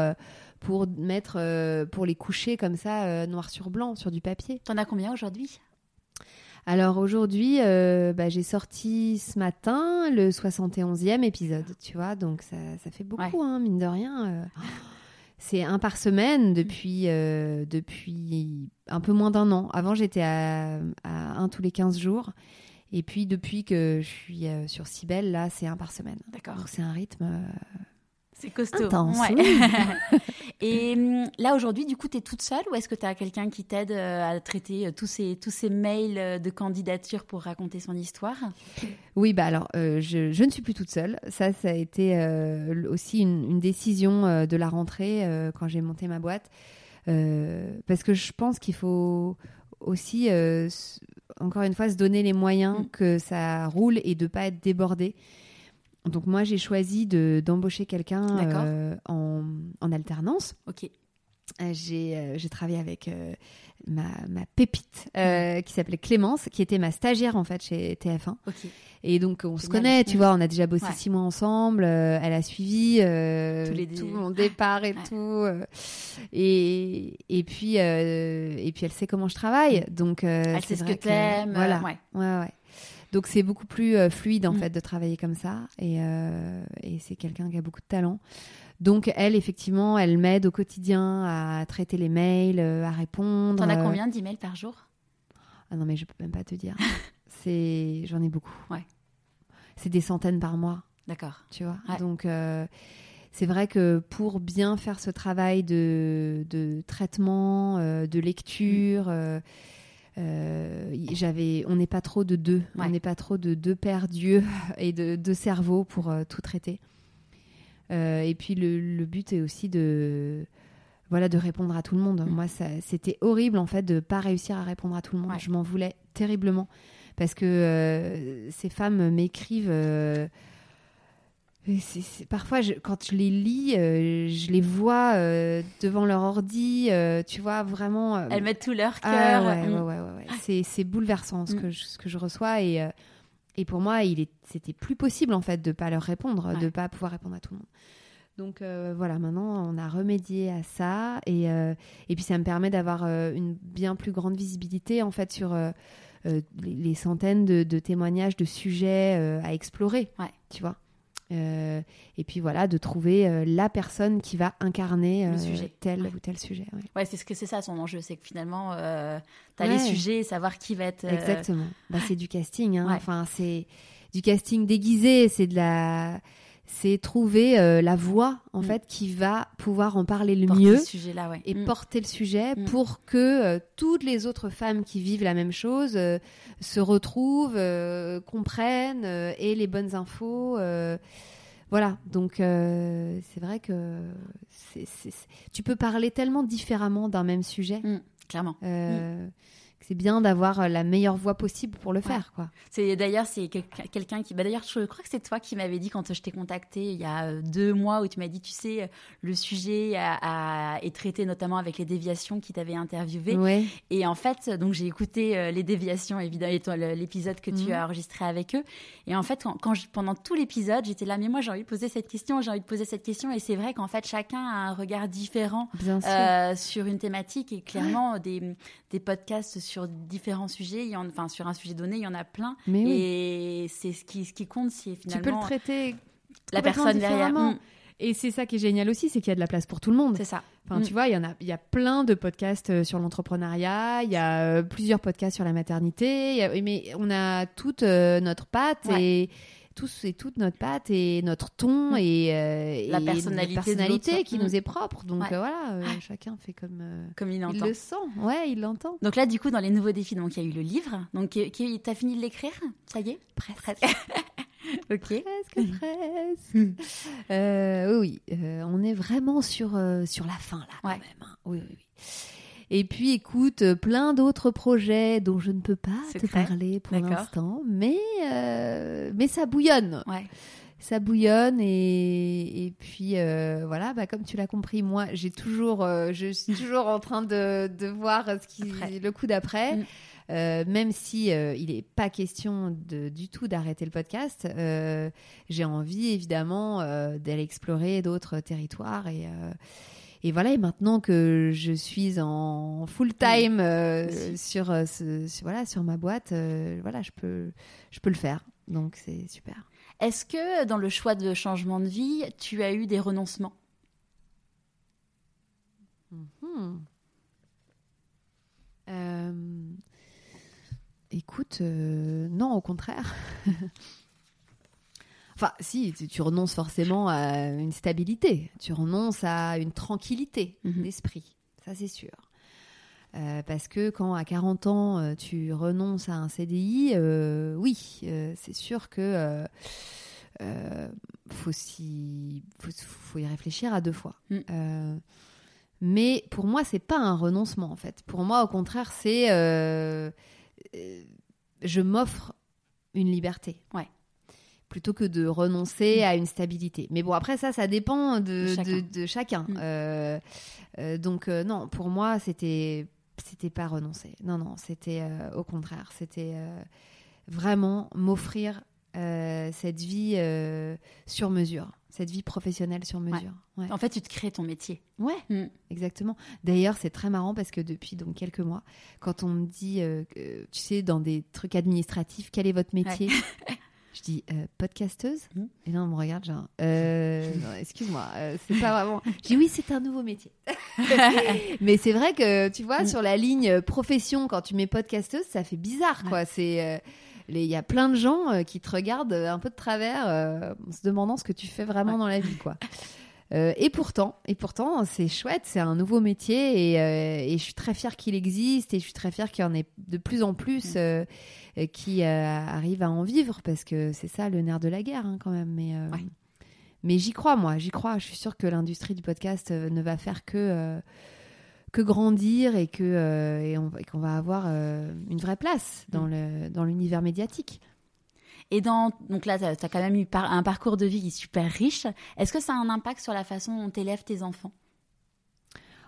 pour mettre pour les coucher comme ça noir sur blanc sur du papier. T'en as combien aujourd'hui? Alors aujourd'hui euh, bah, j'ai sorti ce matin le 71e épisode tu vois donc ça, ça fait beaucoup hein, mine de rien euh. c'est un par semaine depuis euh, depuis un peu moins d'un an avant j'étais à, à un tous les 15 jours et puis depuis que je suis sur Cybelle là c'est un par semaine D'accord. c'est un rythme C'est costaud. Intense, Ouais. oui. Et hum, là, aujourd'hui, du coup, tu es toute seule ou est-ce que tu as quelqu'un qui t'aide euh, à traiter euh, tous ces, tous ces mails euh, de candidature pour raconter son histoire? Oui, bah alors, euh, je, je ne suis plus toute seule. Ça, ça a été euh, aussi une, une décision euh, de la rentrée quand j'ai monté ma boîte. Parce que je pense qu'il faut aussi, encore une fois, se donner les moyens Mm. que ça roule et de pas être débordé. Donc moi, j'ai choisi de- d'embaucher quelqu'un euh, en, en alternance. Ok. Euh, J'ai euh, j'ai travaillé avec ma, ma pépite qui s'appelait Clémence, qui était ma stagiaire en fait chez TF1. Ok. Et donc on se connaît, tu Mm. vois, on a déjà bossé Ouais. six mois ensemble. elle a suivi les tout mon départ et Ouais. tout. et, et puis et puis elle sait comment je travaille, donc euh, Elle sait ce que t'aimes. Voilà, ouais. ouais, ouais. Donc c'est beaucoup plus euh, fluide en Mm. fait de travailler comme ça. Et, euh, et c'est quelqu'un qui a beaucoup de talent. Donc elle, effectivement, elle m'aide au quotidien à traiter les mails, euh, à répondre. T'en as combien d'emails par jour? Ah non, mais je peux même pas te dire. c'est, j'en ai beaucoup. Ouais. C'est des centaines par mois, D'accord. tu vois? Ouais. Donc, c'est vrai que pour bien faire ce travail de, de traitement, euh, de lecture, Mm. euh, euh, j'avais, on n'est pas trop de deux. Ouais. On n'est pas trop de deux paires d'yeux et de deux cerveaux pour euh, tout traiter. Euh, et puis le, le but est aussi de voilà de répondre à tout le monde. Mm. Moi, c'était horrible en fait de pas réussir à répondre à tout le monde. Ouais. Je m'en voulais terriblement parce que ces femmes m'écrivent. Parfois, je- quand je les lis, euh, je les vois euh, devant leur ordi, euh, tu vois, vraiment. Elles mettent tout leur ah, cœur. ouais, Mm. ouais, ouais, ouais, ouais. C'est, bouleversant ce, Mm. que je, ce que je reçois. Et, et pour moi, c'était plus possible, en fait, de pas leur répondre, de pas pouvoir répondre à tout le monde. Donc voilà, maintenant, on a remédié à ça. Et, et puis, ça me permet d'avoir une bien plus grande visibilité, en fait, sur les, les centaines de, de témoignages, de sujets à explorer, tu vois. Euh, et puis voilà, de trouver euh, la personne qui va incarner Le euh, sujet. tel Ouais. ou tel sujet. ouais. Ouais, c'est ce que c'est ça son enjeu, c'est que finalement, euh, t'as Ouais. les sujets, savoir qui va être. euh, Exactement. Bah, c'est du casting. hein. Ouais. Enfin, c'est du casting déguisé. C'est de la, c'est trouver euh, la voix en Mm. fait qui va pouvoir en parler le porter mieux ce sujet-là, ouais. et Mm. porter le sujet Mm. pour que euh, toutes les autres femmes qui vivent la même chose euh, se retrouvent, comprennent et les bonnes infos. voilà, donc c'est vrai que tu peux parler tellement différemment d'un même sujet Clairement. Euh, c'est bien d'avoir euh, la meilleure voix possible pour le faire, quoi. C'est d'ailleurs c'est quel- quelqu'un qui bah d'ailleurs je crois que c'est toi qui m'avais dit quand je t'ai contacté il y a euh, deux mois où tu m'as dit tu sais euh, le sujet a, a- est traité notamment avec les déviations qui t'avaient interviewé Ouais. et en fait donc j'ai écouté euh, les déviations évidemment et toi, le- l'épisode que tu Mhm. as enregistré avec eux et en fait quand, quand je- pendant tout l'épisode j'étais là mais moi j'ai envie de poser cette question j'ai envie de poser cette question et c'est vrai qu'en fait chacun a un regard différent euh, sur une thématique et clairement des, des podcasts sur différents sujets, il y en, enfin sur un sujet donné, il y en a plein Mais oui, et c'est ce qui, ce qui compte, c'est tu peux le finalement traiter. la personne derrière. Mm, Et c'est ça qui est génial aussi, c'est qu'il y a de la place pour tout le monde. c'est ça. Enfin, Mm. tu vois, il y en a, il y a plein de podcasts euh, sur l'entrepreneuriat, il y a euh, plusieurs podcasts sur la maternité, il y a- mais on a toute euh, notre patte Ouais. et tous et toute notre patte et notre ton Mm. et, euh, La et personnalité qui nous est propre. Donc Ouais. euh, voilà, euh, chacun fait comme Comme il le sent. Ouais, il l'entend. Donc là, du coup, dans les nouveaux défis, donc il y a eu le livre. Donc, qui, qui- t'as fini de l'écrire Ça y est? Presque. Ok. Presque, presque. Euh, oui, oui. On est vraiment sur, sur la fin, là, quand même. hein. Oui, oui, oui. Et puis, écoute, euh, plein d'autres projets dont je ne peux pas te parler pour l'instant, mais, euh, mais ça bouillonne. Ouais. Ça bouillonne et, et puis euh, voilà, bah, comme tu l'as compris, moi, j'ai toujours, euh, je suis toujours en train de, de voir ce qui, Après. le coup d'après. Mm. Euh, même si euh, il n'est pas question de, du tout d'arrêter le podcast, euh, j'ai envie évidemment d'aller explorer d'autres territoires et, et voilà. Et maintenant que je suis en full time euh, sur, euh, ce, sur- voilà sur ma boîte, euh, voilà, je peux je peux le faire. Donc c'est super. Est-ce que dans le choix de changement de vie, tu as eu des renoncements? Hmm. Euh, écoute, non, au contraire. enfin, si, tu, tu renonces forcément à une stabilité, tu renonces à une tranquillité Mhm. d'esprit, ça c'est sûr. Euh, parce que quand à 40 ans, euh, tu renonces à un CDI, euh, oui, euh, c'est sûr que faut, s'y- faut, faut y réfléchir à deux fois. Mm. Mais pour moi, c'est pas un renoncement en fait. Pour moi, au contraire, c'est je m'offre une liberté. Ouais. Plutôt que de renoncer Mm. à une stabilité. Mais bon, après ça, ça dépend de, De chacun. de- de chacun. Mm. Euh, euh, donc euh, non, pour moi, c'était c'était pas renoncer. Non, non, c'était au contraire, c'était vraiment m'offrir cette vie sur mesure, cette vie professionnelle sur mesure. Ouais. En fait, tu te crées ton métier. Ouais, Mm. exactement. D'ailleurs, c'est très marrant parce que depuis donc quelques mois, quand on me dit, tu sais, dans des trucs administratifs, quel est votre métier? Je dis euh, podcasteuse. Mhm. Et là, on me regarde genre, euh, non, excuse-moi, euh, c'est pas vraiment. Je dis oui, c'est un nouveau métier. Mais c'est vrai que tu vois, Mhm. sur la ligne profession, quand tu mets podcasteuse, ça fait bizarre, quoi. C'est euh, il y a plein de gens euh, qui te regardent euh, un peu de travers, euh, en se demandant ce que tu fais vraiment Ouais. dans la vie, quoi. Euh, et pourtant, et pourtant, c'est chouette, c'est un nouveau métier et, euh, et je suis très fière qu'il existe et je suis très fière qu'il y en ait de plus en plus Mm. euh, euh, qui euh, arrivent à en vivre parce que c'est ça le nerf de la guerre hein, quand même. Mais, euh, Ouais. mais j'y crois, moi, j'y crois. Je suis sûre que l'industrie du podcast euh, ne va faire que, euh, que grandir et que euh, et on- et qu'on va avoir euh, une vraie place dans Mm. le dans l'univers médiatique. Et dans, donc là, tu as, quand même eu un parcours de vie qui est super riche. Est-ce que ça a un impact sur la façon dont tu élèves tes enfants?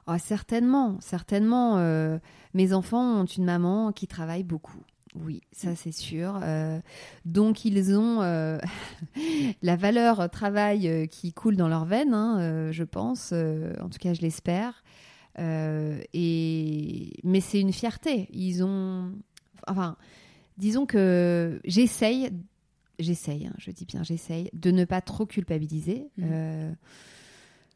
Oh, Certainement, certainement. Euh, mes enfants ont une maman qui travaille beaucoup. Oui, ça c'est sûr. Euh, donc ils ont euh, la valeur travail qui coule dans leurs veines, hein, je pense. en tout cas, je l'espère. et mais c'est une fierté. Ils ont, enfin, disons que j'essaye, j'essaye, hein, je dis bien j'essaye, de ne pas trop culpabiliser. Mmh.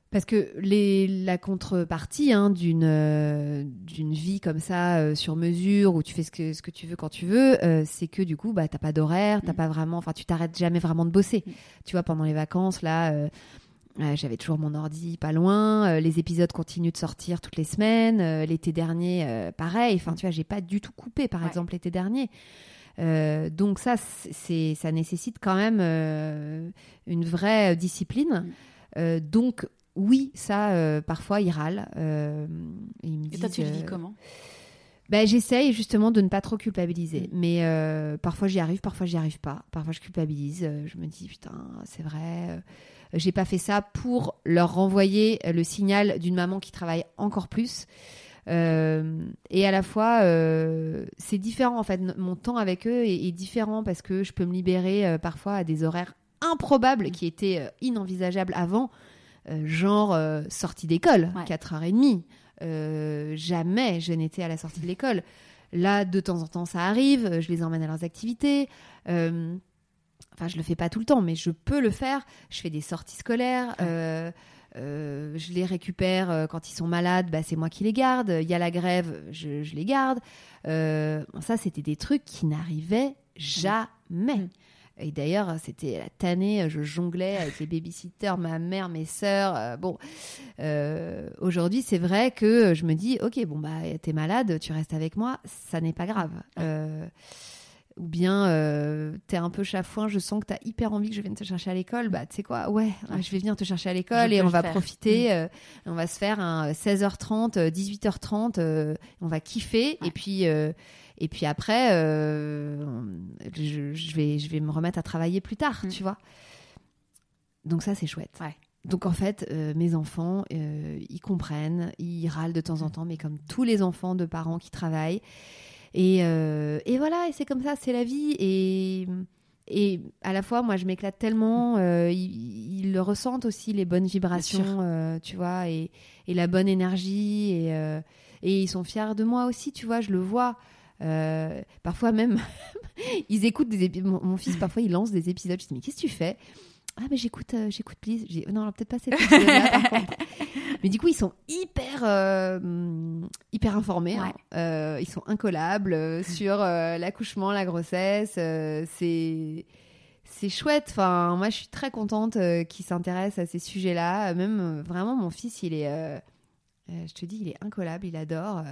Euh, parce que les, la contrepartie hein, d'une euh, d'une vie comme ça euh, sur mesure où tu fais ce que, ce que tu veux quand tu veux, c'est que du coup bah t'as pas d'horaire, t'as mmh. pas vraiment, enfin tu t'arrêtes jamais vraiment de bosser. Mmh. Tu vois pendant les vacances là, j'avais toujours mon ordi pas loin. les épisodes continuent de sortir toutes les semaines. l'été dernier, pareil. Enfin, tu vois, j'ai pas du tout coupé, par exemple, l'été dernier. Euh, donc ça, c'est, ça nécessite quand même euh, une vraie discipline. Mm. Euh, donc oui, ça, parfois, il râle. Et toi, tu le vis comment ben, j'essaye justement de ne pas trop culpabiliser. Mm. Mais parfois j'y arrive, parfois j'y arrive pas. Parfois je culpabilise. je me dis, putain, c'est vrai. j'ai pas fait ça pour leur renvoyer le signal d'une maman qui travaille encore plus. Euh, et à la fois, euh, c'est différent en fait. Mon temps avec eux est, différent parce que je peux me libérer euh, parfois à des horaires improbables qui étaient inenvisageables avant, genre sortie d'école, 4h30. jamais je n'étais à la sortie de l'école. Là, de temps en temps, ça arrive. Je les emmène à leurs activités. Enfin, je le fais pas tout le temps, mais je peux le faire. Je fais des sorties scolaires. Euh, je les récupère euh, quand ils sont malades, bah, c'est moi qui les garde. Il y a la grève, je, les garde. Euh, ça, c'était des trucs qui n'arrivaient jamais. Mm. Et d'ailleurs, c'était la tannée, je jonglais avec les babysitters, ma mère, mes sœurs. bon, aujourd'hui, c'est vrai que je me dis, ok, bon, bah, t'es malade, tu restes avec moi, ça n'est pas grave. Ou bien euh, t'es un peu chafouin, je sens que t'as hyper envie que je vienne te chercher à l'école, bah tu sais quoi, ouais, je vais venir te chercher à l'école et on va profiter, mm. euh, on va se faire un 16h30, 18h30, euh, on va kiffer. Et puis et puis après je, vais je vais me remettre à travailler plus tard, mm. tu vois. Donc ça c'est chouette. Donc en fait, mes enfants, ils comprennent, ils râlent de temps en mm. temps, mais comme tous les enfants de parents qui travaillent. Euh, et, voilà, et c'est comme ça, c'est la vie. Et, et à la fois, moi, je m'éclate tellement. Euh, ils, le ressentent aussi, les bonnes vibrations, euh, tu vois, et, la bonne énergie. Et, et ils sont fiers de moi aussi, tu vois, je le vois. Parfois même, ils écoutent des épisodes. Mon, fils, parfois, il lance des épisodes. Je dis, mais qu'est-ce que tu fais? Ah mais j'écoute j'écoute please non peut-être pas cette mais du coup, ils sont hyper, euh, hyper informés. Hein. Euh, ils sont incollables euh, sur l'accouchement, la grossesse. c'est c'est chouette. Enfin, moi, je suis très contente qu'ils s'intéressent à ces sujets-là. Même vraiment, mon fils, il est, je te dis, il est incollable. Il adore.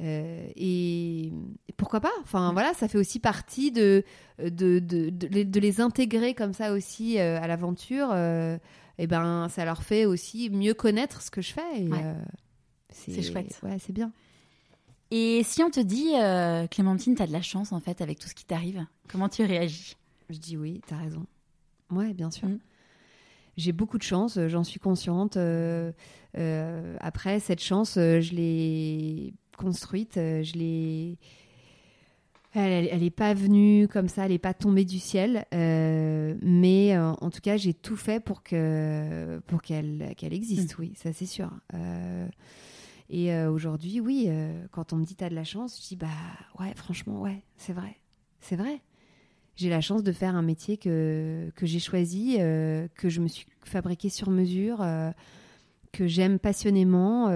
Et, pourquoi pas? Enfin voilà, ça fait aussi partie de de, de, de, les intégrer comme ça aussi à l'aventure et eh ben ça leur fait aussi mieux connaître ce que je fais. Euh, c'est chouette. Ouais, c'est bien. Et si on te dit, euh, Clémentine, tu as de la chance en fait avec tout ce qui t'arrive, comment tu réagis? Je dis oui, tu as raison. Ouais, bien sûr. Mm. J'ai beaucoup de chance, euh, j'en suis consciente. après, cette chance, je l'ai construite, je l'ai elle n'est pas venue comme ça, elle n'est pas tombée du ciel. Euh, mais euh, en tout cas, j'ai tout fait pour que pour qu'elle qu'elle existe. Mm. Oui, ça c'est sûr. Euh, et aujourd'hui, oui, quand on me dit t'as de la chance, je dis bah ouais, franchement, ouais, c'est vrai, c'est vrai. J'ai la chance de faire un métier que que j'ai choisi, que je me suis fabriqué sur mesure, que j'aime passionnément.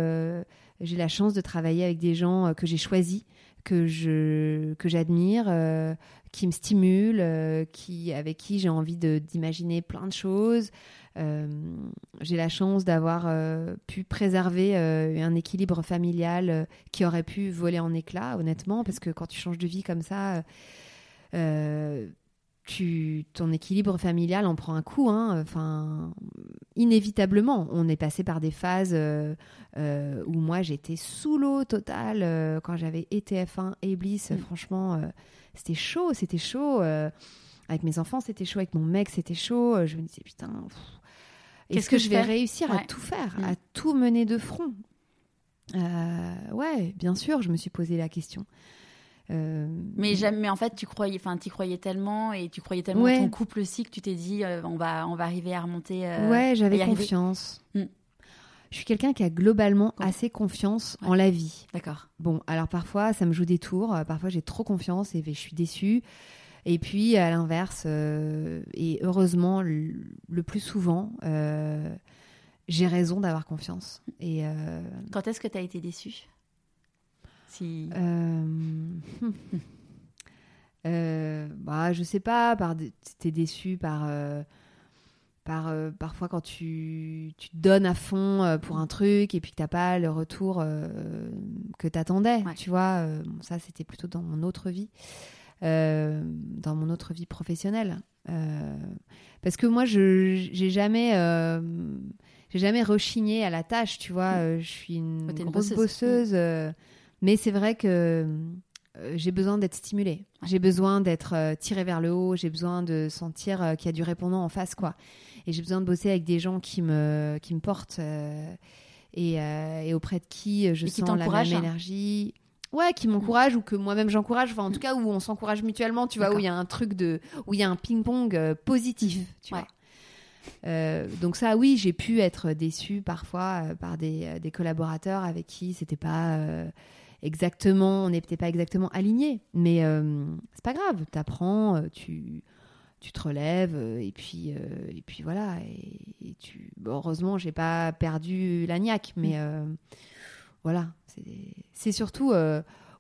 J'ai la chance de travailler avec des gens que j'ai choisis que je que j'admire, euh, qui me stimule, euh, qui avec qui j'ai envie d'imaginer plein de choses. Euh, j'ai la chance d'avoir pu préserver un équilibre familial qui aurait pu voler en éclats, honnêtement, parce que quand tu changes de vie comme ça, tu, ton équilibre familial en prend un coup. Hein. Enfin, inévitablement, on est passé par des phases euh, euh, où moi j'étais sous l'eau totale euh, quand j'avais etf 1 et Bliss. Mm. Franchement, c'était chaud, c'était chaud. avec mes enfants, c'était chaud. Avec mon mec, c'était chaud. Je me disais, putain, est-ce que, que je vais réussir à tout faire, Mm. à tout mener de front? Ouais, bien sûr, je me suis posé la question. Euh, Mais jamais, en fait, tu croyais, enfin, tu croyais tellement et tu croyais tellement Ouais. ton couple aussi que tu t'es dit, euh, on va, on va arriver à remonter. euh, ouais, j'avais confiance. Mm. Je suis quelqu'un qui a globalement Con- assez confiance Ouais. en la vie. D'accord. Bon, alors parfois, ça me joue des tours. Parfois, j'ai trop confiance et je suis déçue. Et puis, à l'inverse, euh, et heureusement, le, le plus souvent, euh, j'ai raison d'avoir confiance. Et euh, Quand est-ce que tu as été déçue? Si. euh. Euh, bah, je sais pas, par t'es déçu par, euh, par euh, parfois quand tu, tu te donnes à fond pour un truc et puis que t'as pas le retour que t'attendais, Ouais. tu vois. bon, ça, c'était plutôt dans mon autre vie, dans mon autre vie professionnelle. Parce que moi, je j'ai jamais, j'ai jamais rechigné à la tâche, tu vois. euh, je suis une Ouais, une grosse bosseuse. bosseuse, mais c'est vrai que euh, j'ai besoin d'être stimulée. J'ai besoin d'être euh, tirée vers le haut. J'ai besoin de sentir euh, qu'il y a du répondant en face, quoi. Et j'ai besoin de bosser avec des gens qui me, qui me portent euh, et, et auprès de qui je Et qui sens la même énergie. Ouais, qui m'encouragent ou que moi-même j'encourage. Enfin, en tout cas, où on s'encourage mutuellement, tu vois, où il y a un truc de, où il y a un ping-pong positif, tu Ouais. vois. Euh, donc ça, oui, j'ai pu être déçue parfois euh, par des, des collaborateurs avec qui c'était pas euh, exactement, on n'était pas exactement alignés. Mais euh, c'est pas grave, t'apprends, euh, tu, tu te relèves euh, et puis euh, et puis voilà. Et, et tu, bon, heureusement, j'ai pas perdu la niaque, mais euh, voilà, c'est- surtout,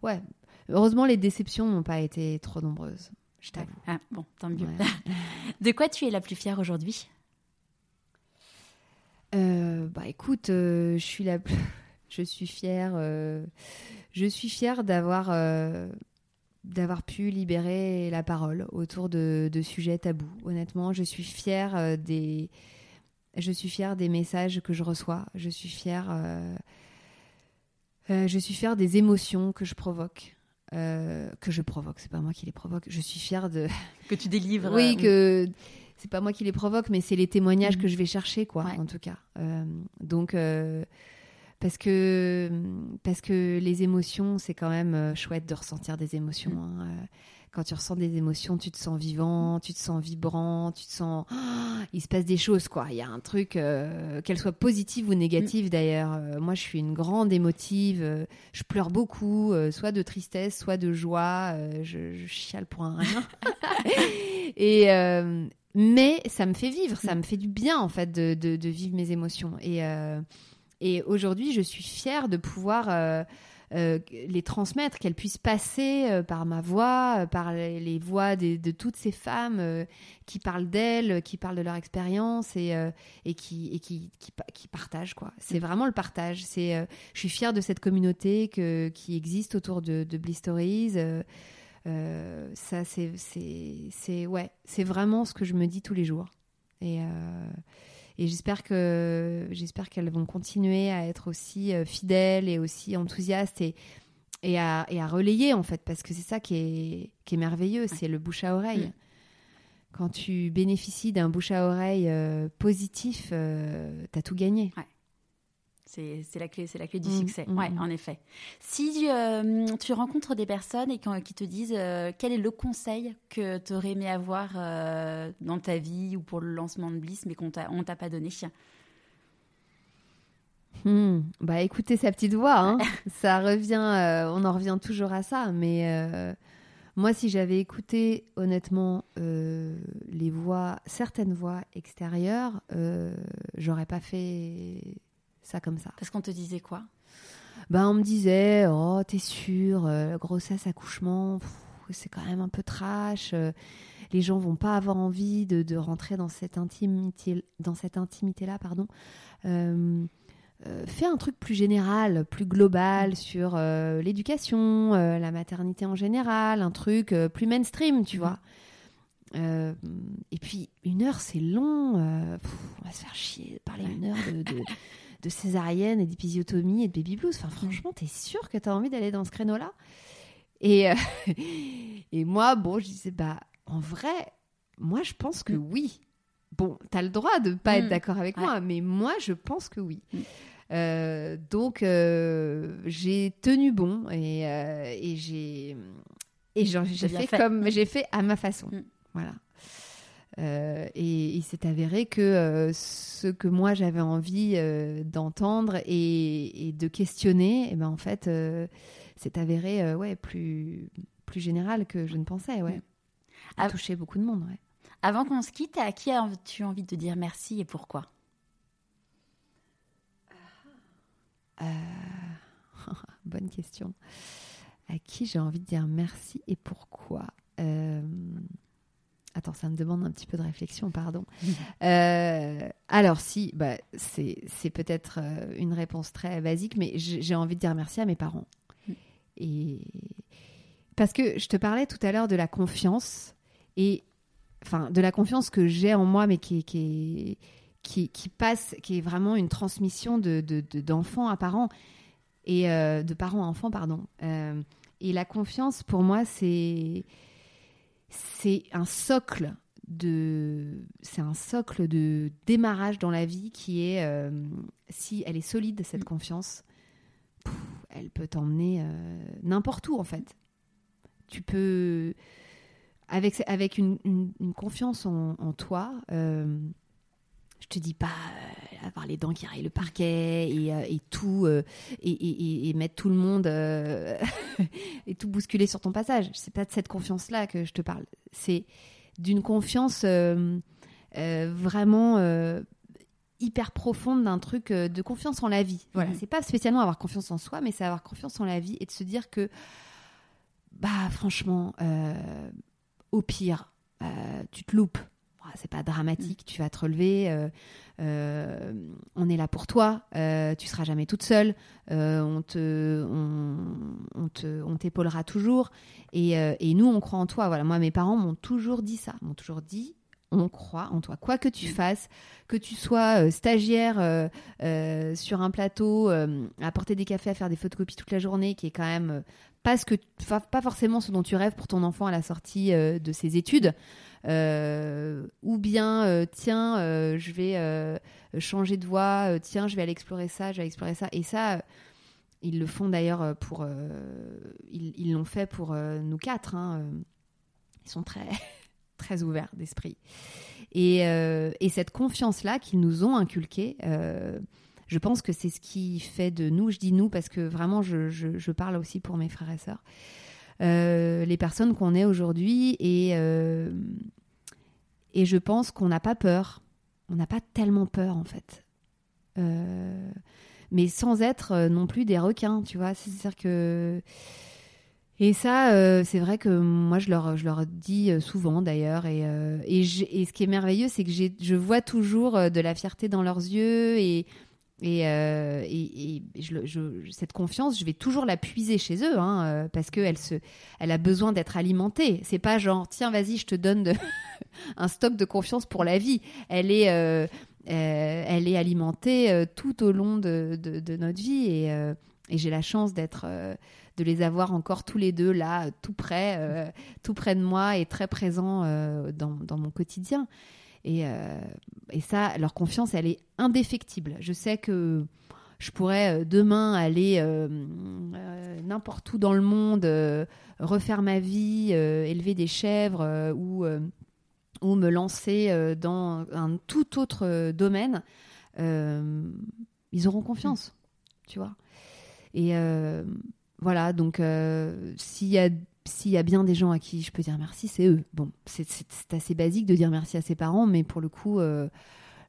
ouais. Heureusement, les déceptions n'ont pas été trop nombreuses. Je t'avoue. Ah, bon, tant mieux. Ouais. De quoi tu es la plus fière aujourd'hui? Bah écoute, je suis la plus- je suis fière euh, je suis fière d'avoir euh, d'avoir pu libérer la parole autour de, de sujets tabous. Honnêtement, je suis fière euh, des je suis fière des messages que je reçois. Je suis fière euh, euh, je suis fière des émotions que je provoque. Euh, que je provoque, c'est pas moi qui les provoque. Je suis fière de Que tu délivres oui, que c'est pas moi qui les provoque, mais c'est les témoignages Mhm. que je vais chercher, quoi, Ouais. en tout cas. Donc, parce que parce que les émotions, c'est quand même euh, chouette de ressentir des émotions. Mhm. hein. Euh, Quand tu ressens des émotions, tu te sens vivant, tu te sens vibrant, tu te sens. Il se passe des choses, quoi. Il y a un truc, euh, qu'elle soit positive ou négative d'ailleurs. Euh, moi, je suis une grande émotive. je pleure beaucoup, soit de tristesse, soit de joie. je, je chiale pour un rien. Et euh, mais ça me fait vivre, ça me fait du bien en fait de, de, de vivre mes émotions. Et, euh, et aujourd'hui, je suis fière de pouvoir euh, euh, les transmettre, qu'elles puissent passer euh, par ma voix, par les, voix de toutes ces femmes qui parlent d'elles, qui parlent de leur expérience et, qui, partagent. C'est vraiment le partage. Je suis fière de cette communauté qui existe autour de, de Bliss Stories. euh, ça, c'est, vraiment ce que je me dis tous les jours. Et j'espère que, j'espère qu'elles vont continuer à être aussi euh, fidèles et aussi enthousiastes et, et, à, et à relayer en fait, parce que c'est ça qui est, qui est merveilleux, c'est le bouche à oreille. Mm. Quand tu bénéficies d'un bouche à oreille euh, positif, euh, t'as tout gagné. C'est la clé, c'est la clé du Mm, succès. mm, ouais, mm. en effet. Si euh, tu rencontres des personnes et qui, te disent euh, quel est le conseil que tu aurais aimé avoir euh, dans ta vie ou pour le lancement de Bliss, mais qu'on t'a on t'a pas donné. Hmm, Bah écoutez sa petite voix, hein. ça revient, on en revient toujours à ça. Mais moi, si j'avais écouté honnêtement les voix, certaines voix extérieures, j'aurais pas fait ça comme ça. Parce qu'on te disait quoi? Bah on me disait, oh t'es sûre, euh, grossesse, accouchement, c'est quand même un peu trash. euh, les gens vont pas avoir envie de, de rentrer dans cette intimité, dans cette intimité là, pardon. Euh, fais un truc plus général, plus global sur euh, l'éducation, la maternité en général, un truc plus mainstream, tu Mhm. vois. Euh, et puis une heure c'est long, euh, pff, on va se faire chier de parler une heure de, de, de césarienne et d'épisiotomie et de baby blues. Enfin franchement, t'es sûr que t'as envie d'aller dans ce créneau-là? Et, euh, et moi, bon, je disais, bah en vrai, moi, je pense que oui. Bon, tu as le droit de pas être Mm. d'accord avec Ouais. moi, mais moi, je pense que oui. Mm. Euh, donc, euh, j'ai tenu bon et, et j'ai et j'ai fait. comme j'ai fait à ma façon. Mm. Voilà. Euh, et il s'est avéré que euh, ce que moi j'avais envie euh, d'entendre et, et de questionner, et ben en fait, c'est avéré ouais plus plus général que je ne pensais. Ouais, a touché beaucoup de monde. Ouais. Avant qu'on se quitte, à qui as-tu envie de dire merci et pourquoi? Bonne question. À qui j'ai envie de dire merci et pourquoi? Attends, ça me demande un petit peu de réflexion, pardon. Euh, alors si, bah, c'est peut-être euh, une réponse très basique, mais j'ai envie de dire merci à mes parents. Et parce que je te parlais tout à l'heure de la confiance et enfin de la confiance que j'ai en moi, mais qui, est- qui, qui, qui passe, qui est vraiment une transmission de de- de- d'enfants à parents et euh, de parents à enfants, pardon. Euh, et la confiance, pour moi, c'est c'est un socle de c'est un socle de démarrage dans la vie qui est euh, si elle est solide cette Mm. confiance pff, elle peut t'emmener euh, n'importe où en fait tu peux avec avec une, une- une confiance en, en toi euh, je te dis pas euh, avoir les dents qui rayent le parquet et, euh, et tout euh, et, et- et- et mettre tout le monde et tout bousculer sur ton passage. C'est pas de cette confiance-là que je te parle. C'est d'une confiance vraiment hyper profonde d'un truc de confiance en la vie. Voilà, Mhm. c'est pas spécialement avoir confiance en soi, mais c'est avoir confiance en la vie et de se dire que bah franchement, au pire, tu te loupes. Voilà, C'est pas dramatique, tu vas te relever. euh, euh, on est là pour toi. euh, tu seras jamais toute seule. on te, on, on t'épaulera toujours. Et, et nous, on croit en toi. Voilà, moi, mes parents m'ont toujours dit ça. M'ont toujours dit, on croit en toi. Quoi que tu fasses, que tu sois stagiaire sur un plateau, à porter des cafés, à faire des photocopies toute la journée, qui est quand même pas, ce que, pas forcément ce dont tu rêves pour ton enfant à la sortie euh, de ses études. Euh, ou bien, euh, tiens, je vais changer de voie, tiens, je vais aller explorer ça, je vais explorer ça. Et ça, ils le font d'ailleurs pour. ils l'ont fait pour nous quatre. hein, ils sont très, très ouverts d'esprit. Et, et cette confiance-là qu'ils nous ont inculquée, je pense que c'est ce qui fait de nous, je dis nous parce que vraiment je, parle aussi pour mes frères et sœurs, euh, les personnes qu'on est aujourd'hui. Et, euh, et je pense qu'on n'a pas peur. On n'a pas tellement peur en fait. Euh, mais sans être non plus des requins, tu vois. C'est-à-dire que. Et ça, c'est vrai que moi, je leur, dis souvent d'ailleurs. Et, ce qui est merveilleux, c'est que je vois toujours de la fierté dans leurs yeux. Et, et, euh, cette confiance, je vais toujours la puiser chez eux. Hein, euh, parce qu'elle elle a besoin d'être alimentée. C'est pas genre, tiens, vas-y, je te donne un stock de confiance pour la vie. Elle est. euh, elle est alimentée tout au long de, notre vie et, j'ai la chance d'être de les avoir encore tous les deux là tout près tout près de moi et très présents dans mon quotidien et, euh, et ça leur confiance elle est indéfectible je sais que je pourrais euh, demain aller euh, euh, n'importe où dans le monde euh, refaire ma vie élever des chèvres ou ou me lancer dans un tout autre domaine, ils auront confiance, tu vois. Et voilà, donc s'il y a s'il y a bien des gens à qui je peux dire merci, c'est eux. Bon, c'est- assez basique de dire merci à ses parents, mais pour le coup, euh,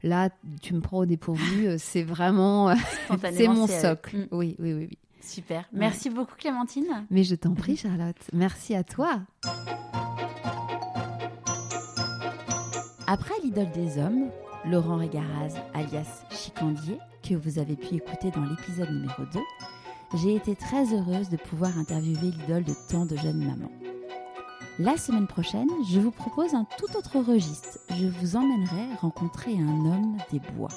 là, tu me prends au dépourvu. euh, c'est vraiment, c'est mon c'est, euh, socle. Oui, oui, oui, oui. Super. Merci beaucoup, Clémentine. Mais je t'en prie, Charlotte. Merci à toi. Après l'idole des hommes, Laurent Régaraz, alias Chicandier, que vous avez pu écouter dans l'épisode numéro 2, j'ai été très heureuse de pouvoir interviewer l'idole de tant de jeunes mamans. La semaine prochaine, je vous propose un tout autre registre. Je vous emmènerai rencontrer un homme des bois.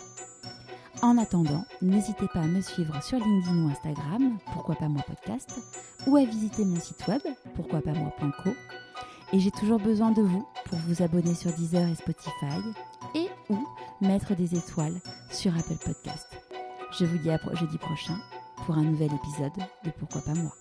En attendant, n'hésitez pas à me suivre sur LinkedIn ou Instagram, pourquoi pas moi podcast, ou à visiter mon site web, pourquoi pas moi.co, Et j'ai toujours besoin de vous pour vous abonner sur Deezer et Spotify et ou mettre des étoiles sur Apple Podcast. Je vous dis à jeudi prochain pour un nouvel épisode de Pourquoi pas moi.